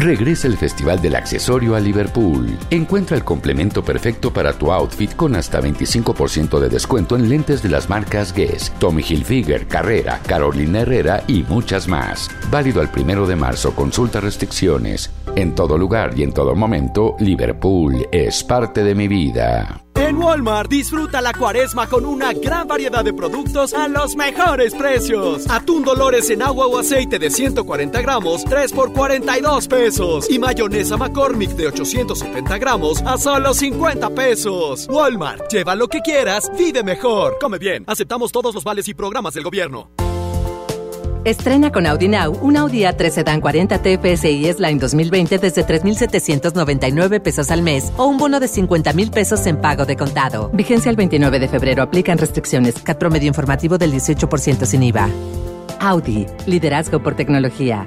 Regresa el Festival del Accesorio a Liverpool. Encuentra el complemento perfecto para tu outfit con hasta 25% de descuento en lentes de las marcas Guess, Tommy Hilfiger, Carrera, Carolina Herrera y muchas más. Válido al primero de marzo. Consulta restricciones. En todo lugar y en todo momento, Liverpool es parte de mi vida. En Walmart disfruta la cuaresma con una gran variedad de productos a los mejores precios. Atún Dolores en agua o aceite de 140 gramos, 3 por 42 pesos. Y mayonesa McCormick de 870 gramos a solo 50 pesos. Walmart, lleva lo que quieras, vive mejor. Come bien, aceptamos todos los vales y programas del gobierno. Estrena con Audi Now un Audi A3 Sedan 40 TFSI S-Line 2020 desde 3,799 pesos al mes o un bono de 50 mil pesos en pago de contado. Vigencia el 29 de febrero. Aplican restricciones. CAT promedio informativo del 18% sin IVA. Audi. Liderazgo por tecnología.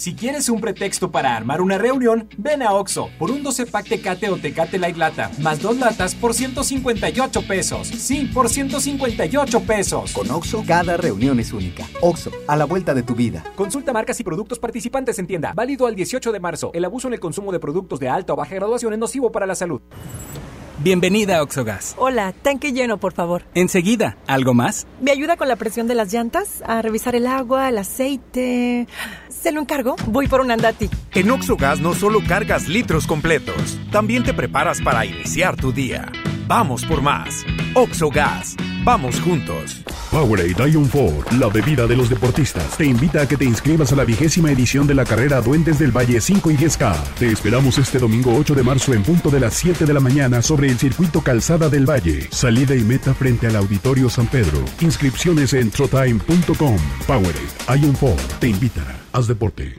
Si quieres un pretexto para armar una reunión, ven a Oxo por un 12 pack Tecate o Tecate Light Lata, más dos latas por 158 pesos. Sí, por 158 pesos. Con Oxo, cada reunión es única. Oxo, a la vuelta de tu vida. Consulta marcas y productos participantes en tienda. Válido al 18 de marzo. El abuso en el consumo de productos de alta o baja graduación es nocivo para la salud. Bienvenida a Oxogas. Hola, tanque lleno, por favor. Enseguida, ¿algo más? ¿Me ayuda con la presión de las llantas? A revisar el agua, el aceite. ¿Se lo encargo? Voy por un andati. En Oxogas no solo cargas litros completos, también te preparas para iniciar tu día. Vamos por más. Oxogas. Vamos juntos. Powerade Ion 4, la bebida de los deportistas, te invita a que te inscribas a la vigésima edición de la carrera Duendes del Valle 5 y 10K. Te esperamos este domingo 8 de marzo en punto de las 7 de la mañana sobre el circuito Calzada del Valle. Salida y meta frente al Auditorio San Pedro. Inscripciones en trotime.com. Powerade Ion 4 te invita. Haz deporte.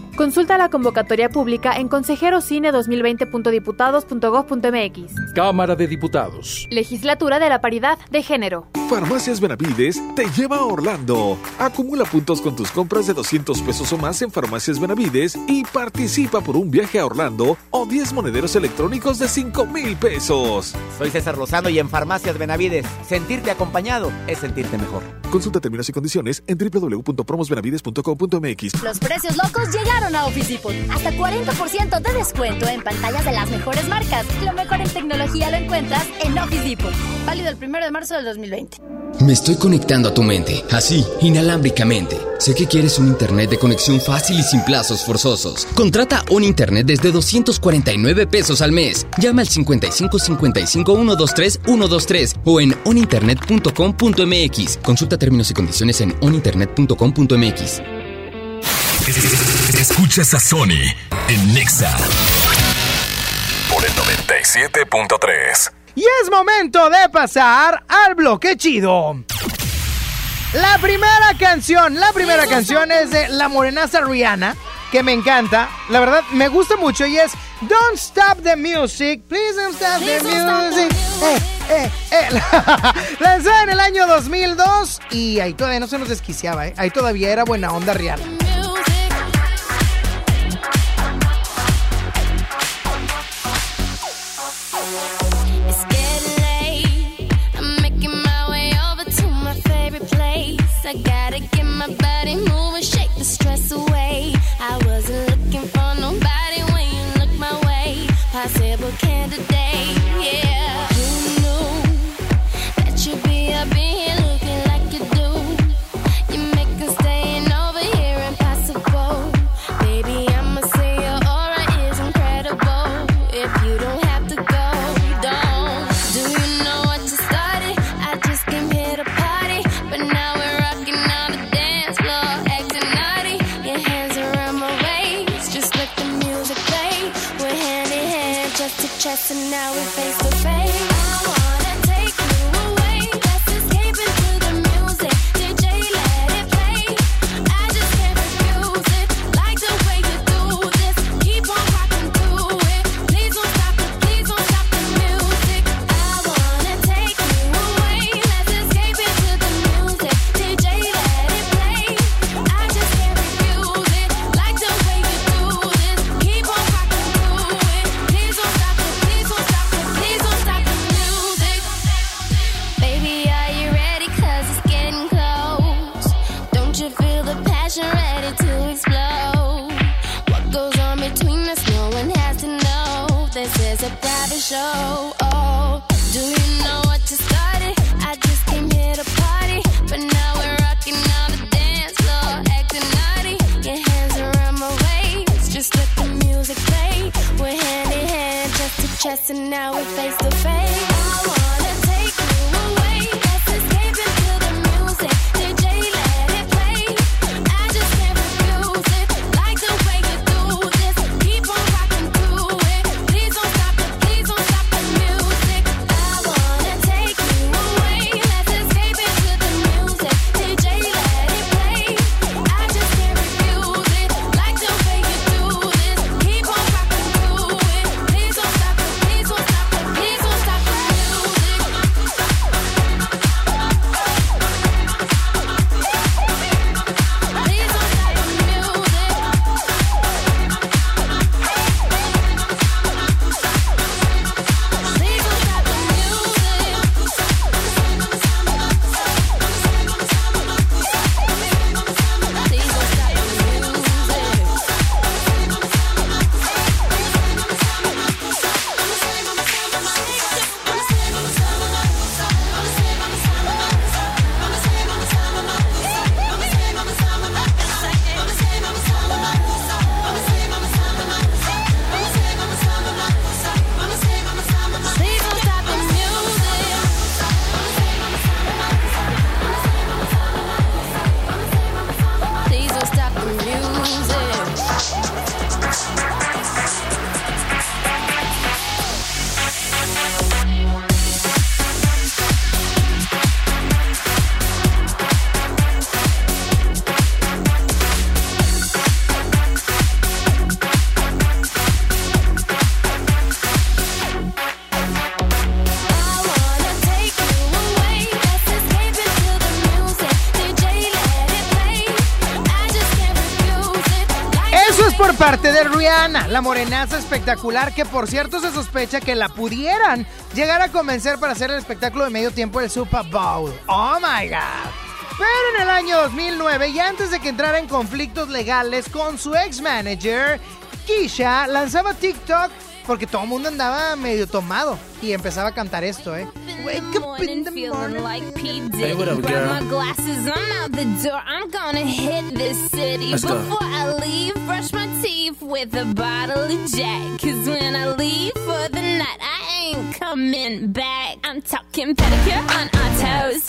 Consulta la convocatoria pública en consejerocine2020.diputados.gov.mx. Cámara de Diputados. Legislatura de la Paridad de Género. Farmacias Benavides te lleva a Orlando. Acumula puntos con tus compras de 200 pesos o más en Farmacias Benavides y participa por un viaje a Orlando o 10 monederos electrónicos de 5 mil pesos. Soy César Lozano y en Farmacias Benavides, sentirte acompañado es sentirte mejor. Consulta términos y condiciones en www.promosbenavides.com.mx. Los precios locos llegaron a Office Depot. Hasta 40% de descuento en pantallas de las mejores marcas. Lo mejor en tecnología lo encuentras en Office Depot. Válido el 1 de marzo del 2020. Me estoy conectando a tu mente, así, inalámbricamente. Sé que quieres un internet de conexión fácil y sin plazos forzosos. Contrata un internet desde 249 pesos al mes. Llama al 55 55 123 123 o en oninternet.com.mx. Consulta términos y condiciones en oninternet.com.mx. Escuchas a Sony en Nexa por el 97.3. Y es momento de pasar al bloque chido. La primera canción, la primera canción es de la morenaza Rihanna, que me encanta. La verdad, me gusta mucho y es Don't Stop the Music, Please Don't Stop the Music. Eh, eh, eh. [LAUGHS] Lanzada en el año 2002 y ahí todavía no se nos desquiciaba, ¿eh? Ahí todavía era buena onda Rihanna. Body moving, shake the stress away. I wasn't looking for nobody when you look my way. Possible candidate, show. La morenaza espectacular, que por cierto se sospecha que la pudieran llegar a convencer para hacer el espectáculo de medio tiempo del Super Bowl. ¡Oh, my God! Pero en el año 2009, y antes de que entrara en conflictos legales con su ex-manager, Keisha lanzaba TikTok porque todo el mundo andaba medio tomado y empezaba a cantar esto. ¿eh? Wake up in the morning like P. Diddy. Before I leave, brush my teeth. with a bottle of Jack. Cause when I leave for the night, I ain't coming back. I'm talking pedicure on our toes.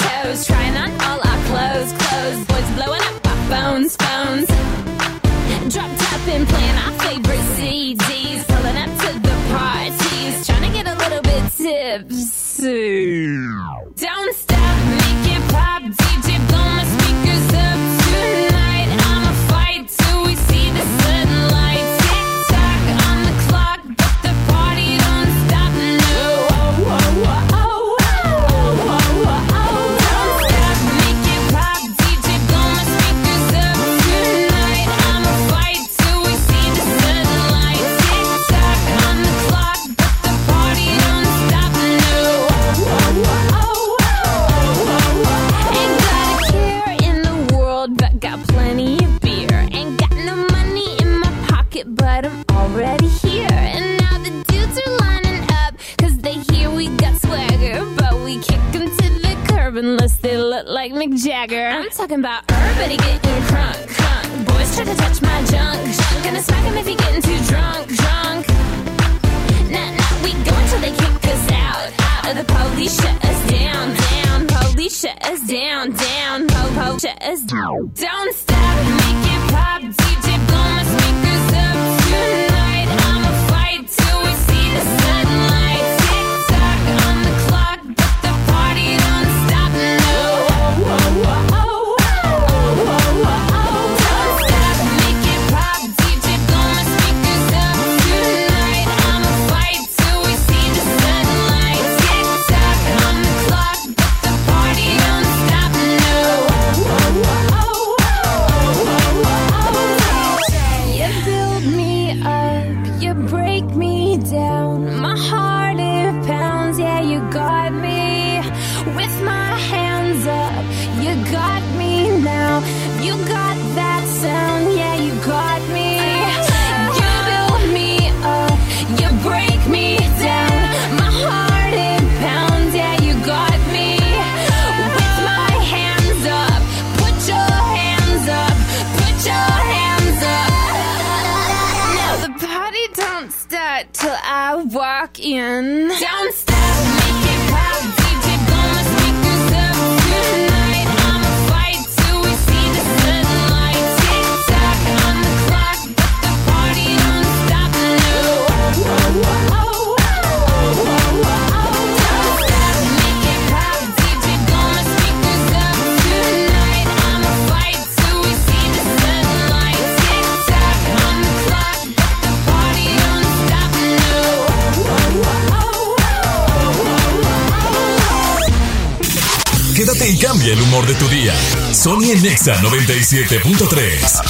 Nexa 97.3.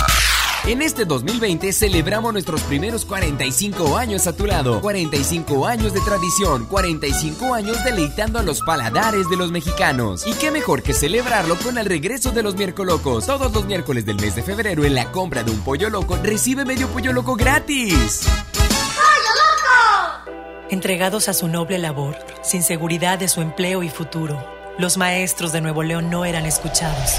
En este 2020 celebramos nuestros primeros 45 años a tu lado. 45 años de tradición, 45 años deleitando a los paladares de los mexicanos. Y qué mejor que celebrarlo con el regreso de los miércolocos. Todos los miércoles del mes de febrero en la compra de un pollo loco recibe medio pollo loco gratis. Entregados a su noble labor, sin seguridad de su empleo y futuro, los maestros de Nuevo León no eran escuchados.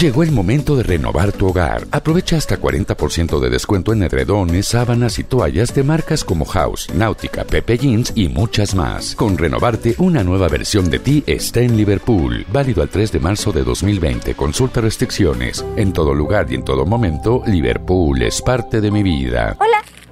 Llegó el momento de renovar tu hogar. Aprovecha hasta 40% de descuento en edredones, sábanas y toallas de marcas como House, Náutica, Pepe Jeans y muchas más. Con renovarte, una nueva versión de ti está en Liverpool. Válido al 3 de marzo de 2020. Consulta restricciones. En todo lugar y en todo momento, Liverpool es parte de mi vida. Hola.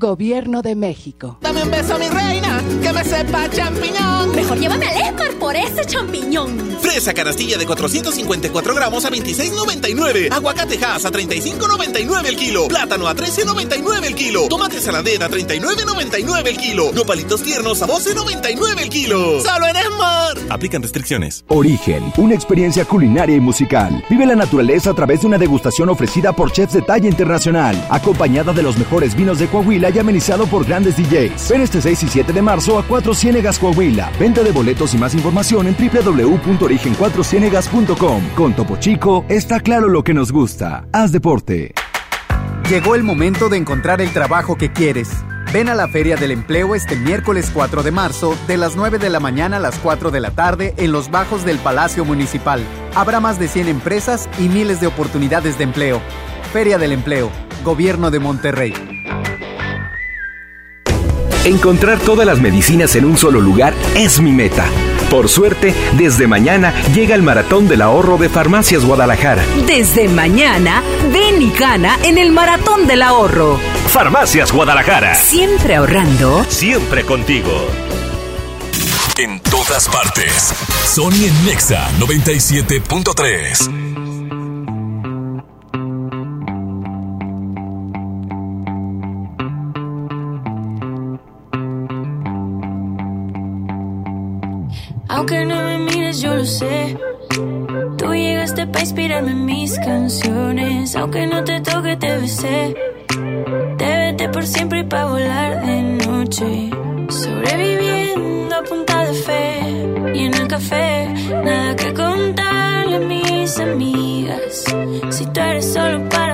Gobierno de México. Dame un beso, mi reina, que me sepa champiñón. Mejor llévame al Esmar por ese champiñón. Fresa canastilla de 454 gramos a 26.99. Aguacate Hass a 35.99 el kilo. Plátano a 13.99 el kilo. Tomate saladera a 39.99 el kilo. Nopalitos tiernos a 12.99 el kilo. ¡Solo en Esmar! Aplican restricciones. Origen, una experiencia culinaria y musical. Vive la naturaleza a través de una degustación ofrecida por chefs de talla internacional, acompañada de los mejores vinos de Coahuila amenizado por grandes DJs. Ven este 6 y 7 de marzo a Cuatro Ciénegas Coahuila. Venta de boletos y más información en www.origen4cienegas.com. Con Topo Chico está claro lo que nos gusta. Haz deporte. Llegó el momento de encontrar el trabajo que quieres. Ven a la Feria del Empleo este miércoles 4 de marzo, de las 9 de la mañana a las 4 de la tarde, en los bajos del Palacio Municipal. Habrá más de 100 empresas y miles de oportunidades de empleo. Feria del Empleo, Gobierno de Monterrey. Encontrar todas las medicinas en un solo lugar es mi meta. Por suerte, desde mañana llega el Maratón del Ahorro de Farmacias Guadalajara. Desde mañana, ven y gana en el Maratón del Ahorro. Farmacias Guadalajara. Siempre ahorrando. Siempre contigo. En todas partes. Sony en Nexa 97.3. Aunque no me mires, yo lo sé. Tú llegaste para inspirarme en mis canciones. Aunque no te toque, te besé. Te vete por siempre y pa' volar de noche. Sobreviviendo a punta de fe. Y en el café, nada que contarle a mis amigas. Si tú eres solo para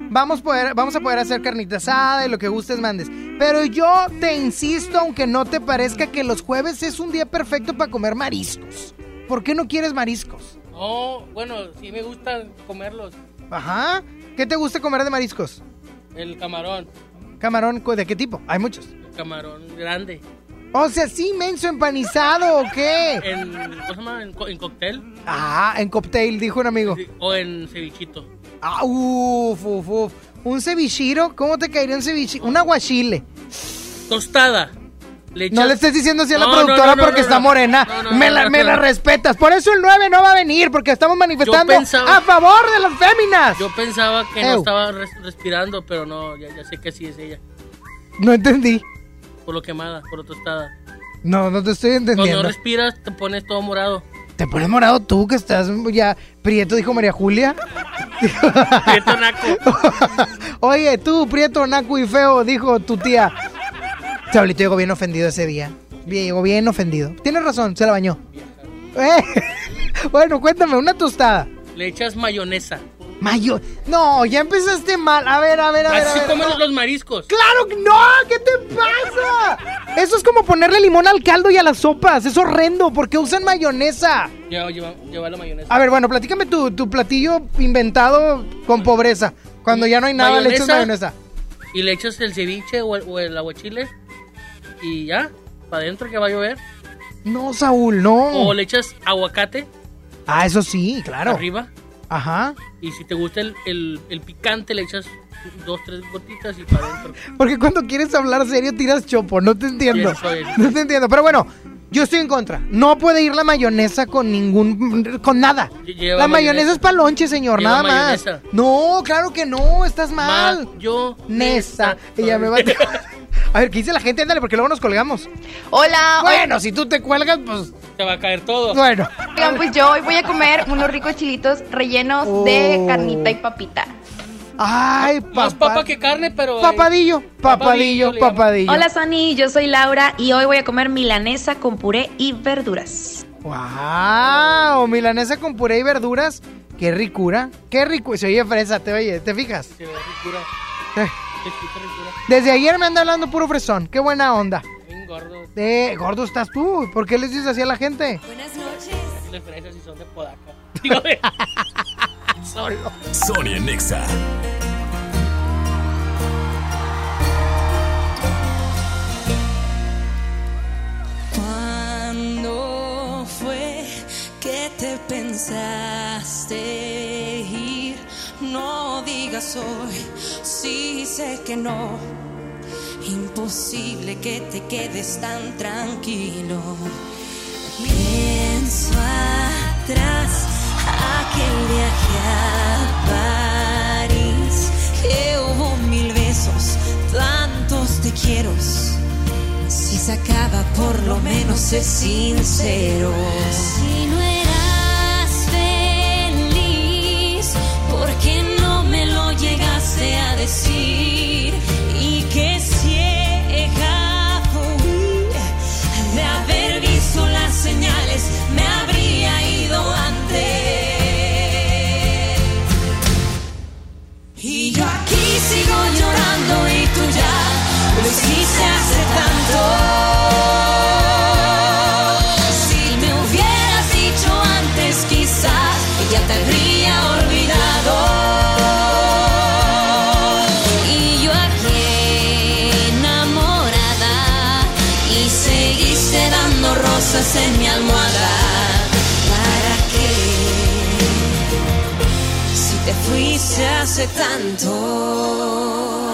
vamos, poder, vamos a poder hacer carnita asada y lo que gustes mandes. Pero yo te insisto, aunque no te parezca, que los jueves es un día perfecto para comer mariscos. ¿Por qué no quieres mariscos? No, bueno, sí me gusta comerlos. Ajá. ¿Qué te gusta comer de mariscos? El camarón, Camarón, ¿cu- ¿de qué tipo? Hay muchos. el camarón grande. O sea, sí, menso empanizado, ¿o qué? En, ¿Cómo se llama? En, co- en cóctel Ah, en cocktail, dijo un amigo. o en cevichito. Ah, uf, uf, uf. Un cevichiro, ¿cómo te caería un cevichiro? Un aguachile. Tostada. Le No le estés diciendo así a la No, productora no, no, porque está morena. Me la, me respetas. Por eso el 9 no va a venir, porque estamos manifestando pensaba- a favor de las féminas. Yo pensaba que Ew. no estaba res- respirando, pero no, ya, ya sé que sí es ella. No entendí. Por lo quemada, por lo tostada. No, no te estoy Cuando entendiendo. no respiras, te pones todo morado. ¿Te pones morado tú que estás ya prieto, dijo María Julia? Prieto naco. [LAUGHS] Oye, tú, prieto, naco y feo, dijo tu tía. Saulito llegó bien ofendido ese día. Bien, llegó bien ofendido. Tienes razón, se la bañó. Eh, [LAUGHS] Bueno, cuéntame, una tostada. Le echas mayonesa. Mayo. No, ya empezaste mal. A ver, a ver, a ver. Así a ver. comen No. los mariscos. ¡Claro que no! ¿Qué te pasa? Eso es como ponerle limón al caldo y a las sopas. Es horrendo. ¿Por qué usan mayonesa? Lleva, lleva, lleva la mayonesa. A ver, bueno, platícame tu, tu platillo inventado con pobreza. Cuando ya no hay nada, le echas mayonesa. Y le echas el ceviche o el, o el aguachile. Y ya, para adentro que va a llover. No, Saúl, no. O le echas aguacate Ah, eso sí, claro. arriba. Ajá. Y si te gusta el, el- el picante, le echas dos, tres gotitas y para adentro. Porque cuando quieres hablar serio tiras chopo. No te entiendo. Sí. No te entiendo. Pero bueno, yo estoy en contra. No puede ir la mayonesa con ningún. con nada. Lleva la mayonesa, mayonesa. es para lonche, señor, Lleva nada más. No, claro que no, estás mal. yo. Nesa. Ella me va a... a ver, ¿qué dice la gente? Ándale, porque luego nos colgamos. Hola. Bueno, si tú te cuelgas, pues. Te va a caer todo. Bueno. Oigan, pues yo hoy voy a comer unos ricos chilitos rellenos de carnita y papita. Ay, Más papá. papa que carne, pero. eh, Papadillo, papadillo, papadillo. Hola Sony, yo soy Laura y hoy voy a comer milanesa con puré y verduras. ¡Wow! Milanesa con puré y verduras. ¡Qué ricura! ¡Qué rico! Se oye fresa, te oye, ¿te fijas? Se ve ricura. Eh. Ricura. Desde ayer me anda hablando puro fresón. ¡Qué buena onda! Bien gordo. Eh, gordo estás tú. ¿Por qué les dices así a la gente? Le fresas y son de podaca. [LAUGHS] Digo, [LAUGHS] [LAUGHS] Solo. Sonia Nexa. ¿Cuándo fue que te pensaste ir? No digas hoy, sí sé que no. Imposible que te quedes tan tranquilo. Pienso atrás, aquel viaje a París, que hubo mil besos, tantos te quiero. Si se acaba, por lo menos sé sincero. Si no eras feliz, ¿por qué no me lo llegaste a decir? En mi almohada. ¿Para qué? Si te fuiste hace tanto.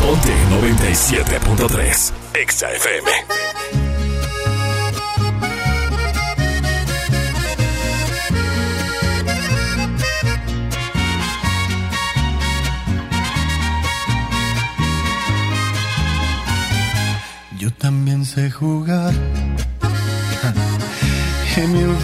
Ponte 97.3. Exa FM. Yo también sé jugar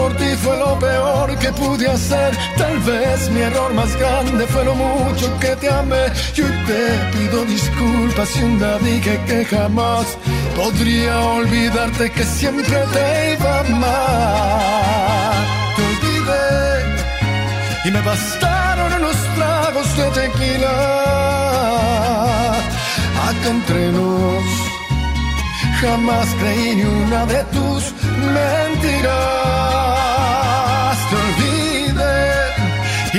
Por ti fue lo peor que pude hacer. Tal vez mi error más grande fue lo mucho que te amé. Yo te pido disculpas si un día dije que jamás podría olvidarte que siempre te iba a amar. Te olvidé y me bastaron unos tragos de tequila. Acá entre nos. Jamás creí ni una de tus mentiras.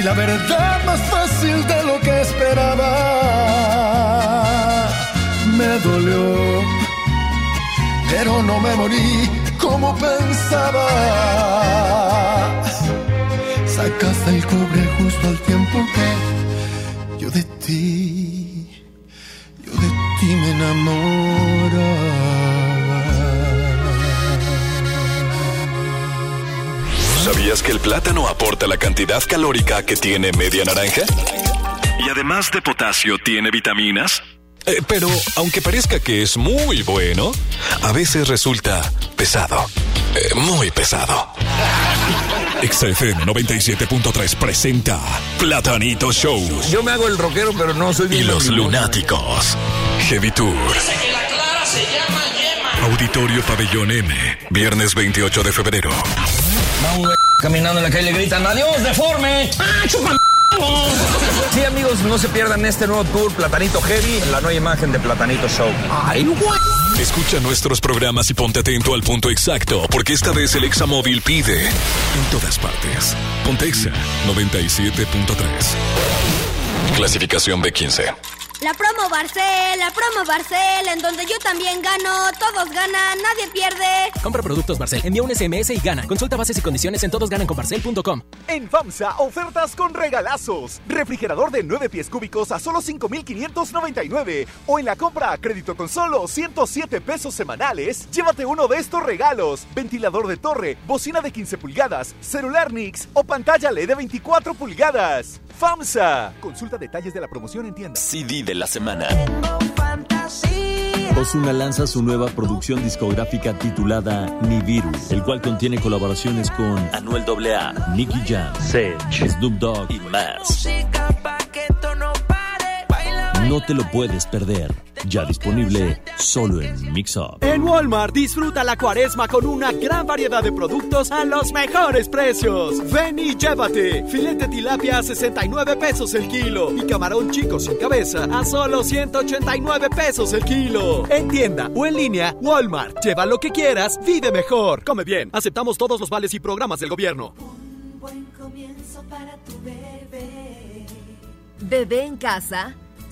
Y la verdad más fácil de lo que esperaba. Me dolió, pero no me morí como pensaba. Sacaste el cobre justo al tiempo que yo de ti, yo de ti me enamoraba. ¿Sabías que el plátano aporta la cantidad calórica que tiene media naranja? Y además de potasio, tiene vitaminas. Eh, pero aunque parezca que es muy bueno, a veces resulta pesado. Eh, muy pesado. XFM 97.3 presenta Platanito Show. Yo me hago el rockero, pero no soy Y bien los limón. lunáticos. Heavy Tour. Auditorio Pabellón M. Viernes 28 de febrero. Güey caminando en la calle le gritan ¡Adiós, deforme! ¡Ah, chupa Sí, amigos, no se pierdan este nuevo tour Platanito Heavy, la nueva imagen de Platanito Show. ¡Ay, güey! Escucha nuestros programas y ponte atento al punto exacto, porque esta vez el Examóvil pide en todas partes. Pontexa 97.3. Clasificación B15. La promo Barcel, la promo Barcel, en donde yo también gano, todos ganan, nadie pierde. Compra productos Barcel, envía un SMS y gana. Consulta bases y condiciones en todosgananconbarcel.com. En FAMSA, ofertas con regalazos. Refrigerador de 9 pies cúbicos a solo 5,599. O en la compra a crédito con solo 107 pesos semanales, llévate uno de estos regalos. Ventilador de torre, bocina de 15 pulgadas, celular Nix o pantalla LED de 24 pulgadas. FAMSA. Consulta detalles de la promoción en tienda. CD de la semana. Ozuna lanza su nueva producción discográfica titulada Nibiru, el cual contiene colaboraciones con Anuel AA, Nicky Jam, Sech, Snoop Dogg y más. No te lo puedes perder. Ya disponible solo en Mix Up. En Walmart disfruta la cuaresma con una gran variedad de productos a los mejores precios. Ven y llévate. Filete tilapia a 69 pesos el kilo y camarón chico sin cabeza a solo 189 pesos el kilo. En tienda o en línea, Walmart. Lleva lo que quieras, vive mejor. Come bien. Aceptamos todos los vales y programas del gobierno. Buen comienzo para tu bebé. Bebé en casa.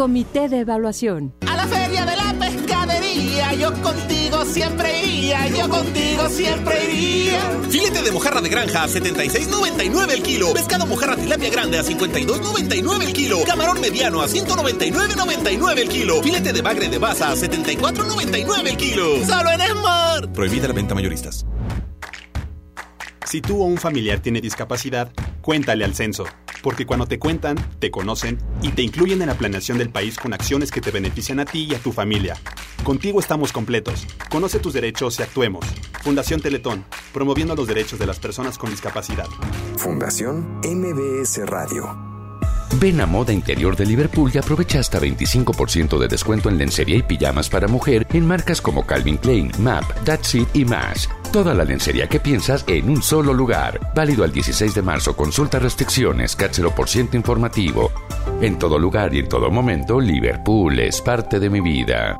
Comité de Evaluación. A la feria de la pescadería. Yo contigo siempre iría, yo contigo siempre iría. Filete de mojarra de granja a 76.99 el kilo. Pescado mojarra tilapia grande a 52.99 el kilo. Camarón mediano a 199.99 el kilo. Filete de bagre de baza a 74.99 el kilo. Solo en Smart. Prohibida la venta mayoristas. Si tú o un familiar tiene discapacidad, cuéntale al censo, porque cuando te cuentan, te conocen y te incluyen en la planeación del país con acciones que te benefician a ti y a tu familia. Contigo estamos completos. Conoce tus derechos y actuemos. Fundación Teletón, promoviendo los derechos de las personas con discapacidad. Fundación MBS Radio. Ven a Moda Interior de Liverpool y aprovecha hasta 25% de descuento en lencería y pijamas para mujer en marcas como Calvin Klein, MAP, That's It y más. Toda la lencería que piensas en un solo lugar. Válido al 16 de marzo. Consulta restricciones, por ciento informativo. En todo lugar y en todo momento, Liverpool es parte de mi vida.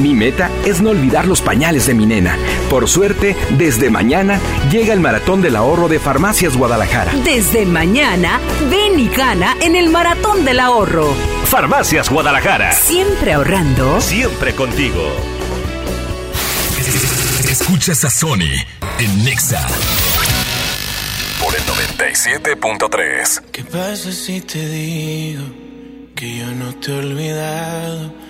Mi meta es no olvidar los pañales de mi nena. Por suerte, desde mañana llega el maratón del ahorro de Farmacias Guadalajara. Desde mañana, ven y gana en el maratón del ahorro. Farmacias Guadalajara. Siempre ahorrando. Siempre contigo. Escuchas a Sony en Nexa por el 97.3. ¿Qué pasa si te digo que yo no te he olvidado?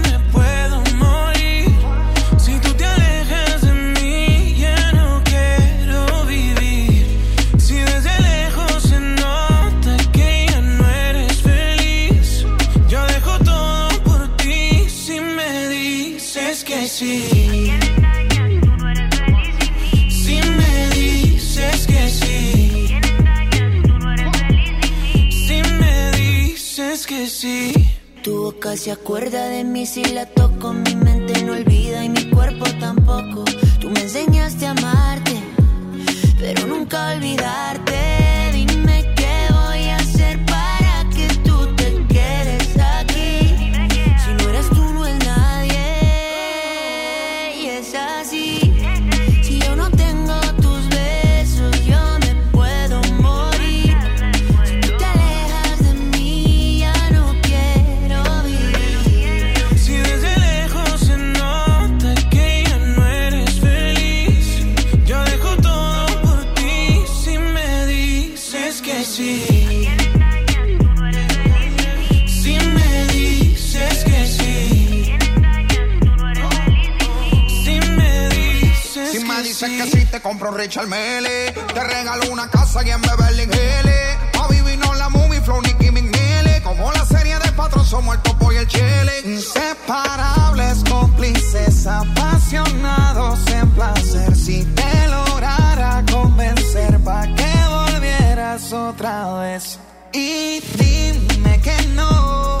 sí. Tu boca se acuerda de mí si la toco, mi mente no olvida y mi cuerpo tampoco. Tú me enseñaste a amarte, pero nunca olvidarte. Compro Richard Mele. Te regalo una casa y en Beverly Hills. A vivir no la movie, flow, Nicky McNeely. Como la serie de patrón, somos el topo y el chile. Inseparables, cómplices, apasionados en placer. Si te lograra convencer, pa' que volvieras otra vez. Y dime que no.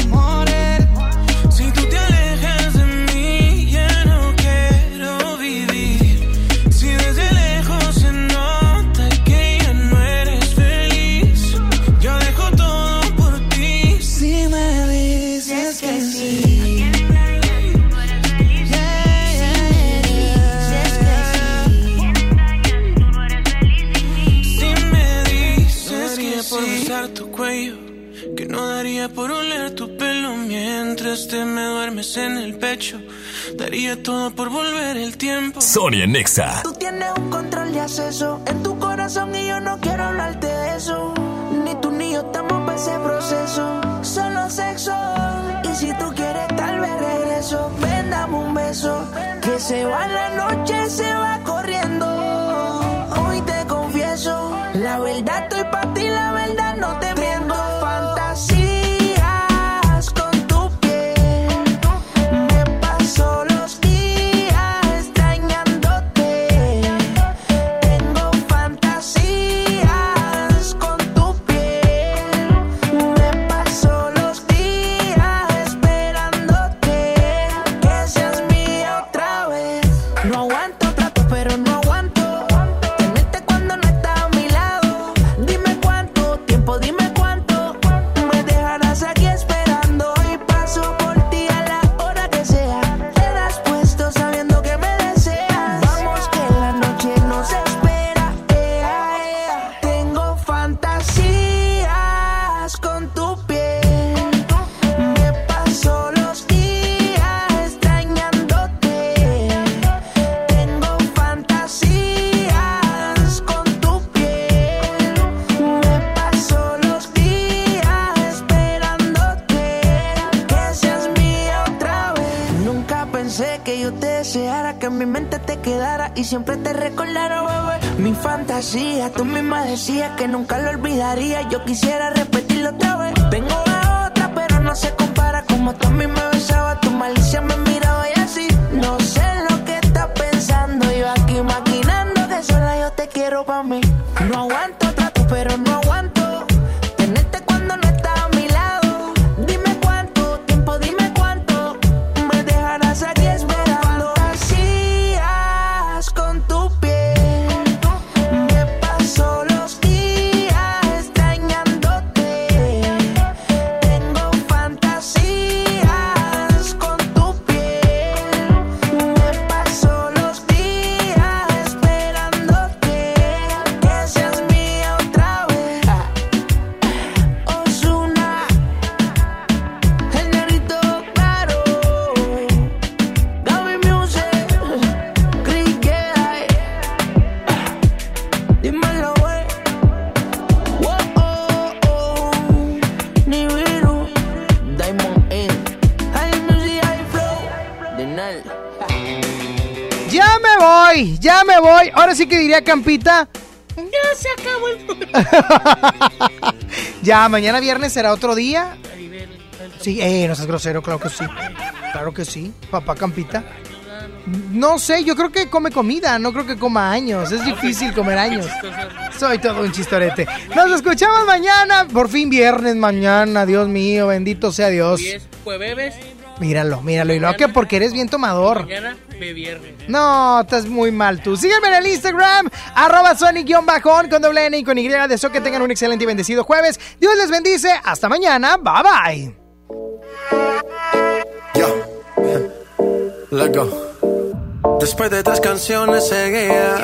mientras te me duermes en el pecho, daría todo por volver el tiempo. Sony en Nexa. Tú tienes un control de acceso en tu corazón y yo no quiero hablarte de eso. Ni tú ni yo estamos para ese proceso. Solo sexo. Y si tú quieres, tal vez regreso. Ven, dame un beso. Que se va la noche, se va corriendo. Hoy te confieso, la verdad estoy para ti que Yo quisiera repetirlo otra vez. Vengo de otra, pero no se compara. Como tú a mí me besabas, tu malicia me miraba y así. No sé lo que estás pensando. Yo aquí maquinando que sola yo te quiero pa' mí. No aguanto trato, pero no Ahora sí que diría Campita. Ya se acabó el [LAUGHS] Ya, mañana viernes será otro día. Sí, eh, no seas grosero, claro que sí. Claro que sí, papá Campita. No sé, yo creo que come comida, no creo que coma años. Es difícil comer años. Soy todo un chistorete. Nos escuchamos mañana, por fin viernes mañana, Dios mío, bendito sea Dios. Míralo, míralo. Y lo que porque eres bien tomador. Viernes. No, estás muy mal tú. Sígueme en el Instagram, arroba Sonic-bajón con doble N y con Y. Deseo que tengan un excelente y bendecido jueves. Dios les bendice. Hasta mañana. Bye bye. Let's go. Después de tres canciones seguía,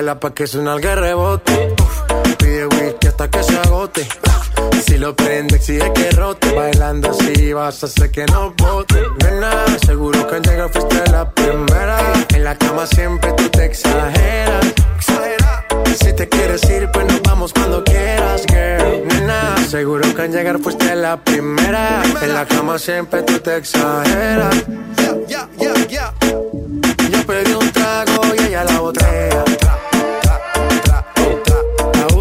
baila pa' que suena el rebote. Uf, Pide whisky hasta que se agote. Si lo prende, exige que rote. Bailando así vas a hacer que no bote. Nena, seguro que al llegar fuiste la primera. En la cama siempre tú te exageras. Exagera. Si te quieres ir, pues nos vamos cuando quieras, girl. Nena, seguro que al llegar fuiste la primera. En la cama siempre tú te exageras. Yeah, yeah, yeah, yeah. Yo pedí un trago y ella la botella.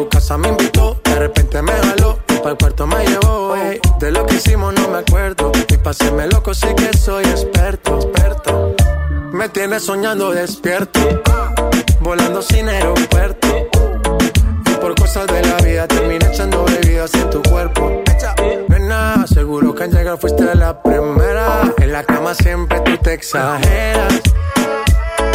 Su casa me invitó, de repente me jaló. Para el cuarto me llevó. ey. De lo que hicimos no me acuerdo. Y paséme loco, sí que soy experto. Me tienes soñando despierto, volando sin aeropuerto. Y por cosas de la vida terminé echando bebidas en tu cuerpo. Nena, seguro que al llegar fuiste la primera. En la cama siempre tú te exageras.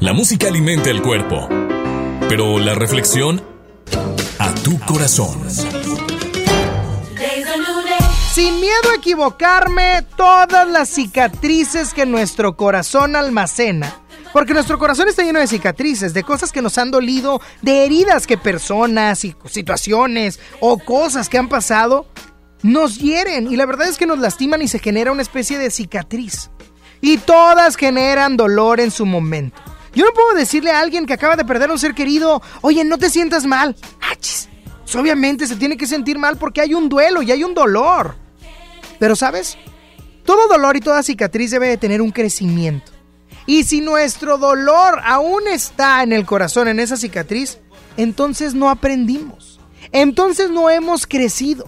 La música alimenta el cuerpo, pero la reflexión a tu corazón. Sin miedo a equivocarme, todas las cicatrices que nuestro corazón almacena. Porque nuestro corazón está lleno de cicatrices, de cosas que nos han dolido, de heridas que personas y situaciones o cosas que han pasado nos hieren. Y la verdad es que nos lastiman y se genera una especie de cicatriz. Y todas generan dolor en su momento. Yo no puedo decirle a alguien que acaba de perder a un ser querido, oye, no te sientas mal. Achis. Pues obviamente se tiene que sentir mal porque hay un duelo y hay un dolor. Pero sabes, todo dolor y toda cicatriz debe de tener un crecimiento. Y si nuestro dolor aún está en el corazón, en esa cicatriz, entonces no aprendimos. Entonces no hemos crecido.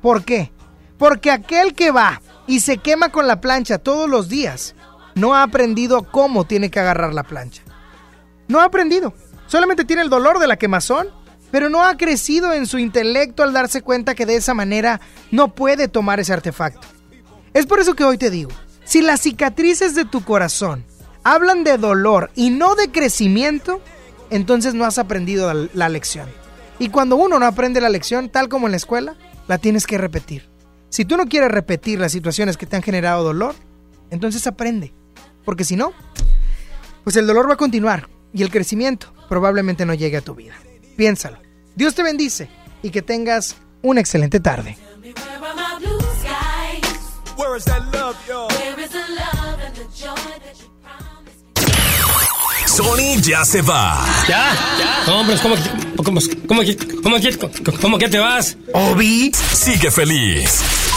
¿Por qué? Porque aquel que va y se quema con la plancha todos los días, no ha aprendido cómo tiene que agarrar la plancha. No ha aprendido. Solamente tiene el dolor de la quemazón, pero no ha crecido en su intelecto al darse cuenta que de esa manera no puede tomar ese artefacto. Es por eso que hoy te digo, si las cicatrices de tu corazón hablan de dolor y no de crecimiento, entonces no has aprendido la lección. Y cuando uno no aprende la lección, tal como en la escuela, la tienes que repetir. Si tú no quieres repetir las situaciones que te han generado dolor, entonces aprende. Porque si no, pues el dolor va a continuar y el crecimiento probablemente no llegue a tu vida. Piénsalo. Dios te bendice y que tengas una excelente tarde. Sony ya se va. ¿Ya? ¿Cómo, pues, cómo, cómo, cómo, cómo, cómo que te vas? Obi sigue feliz.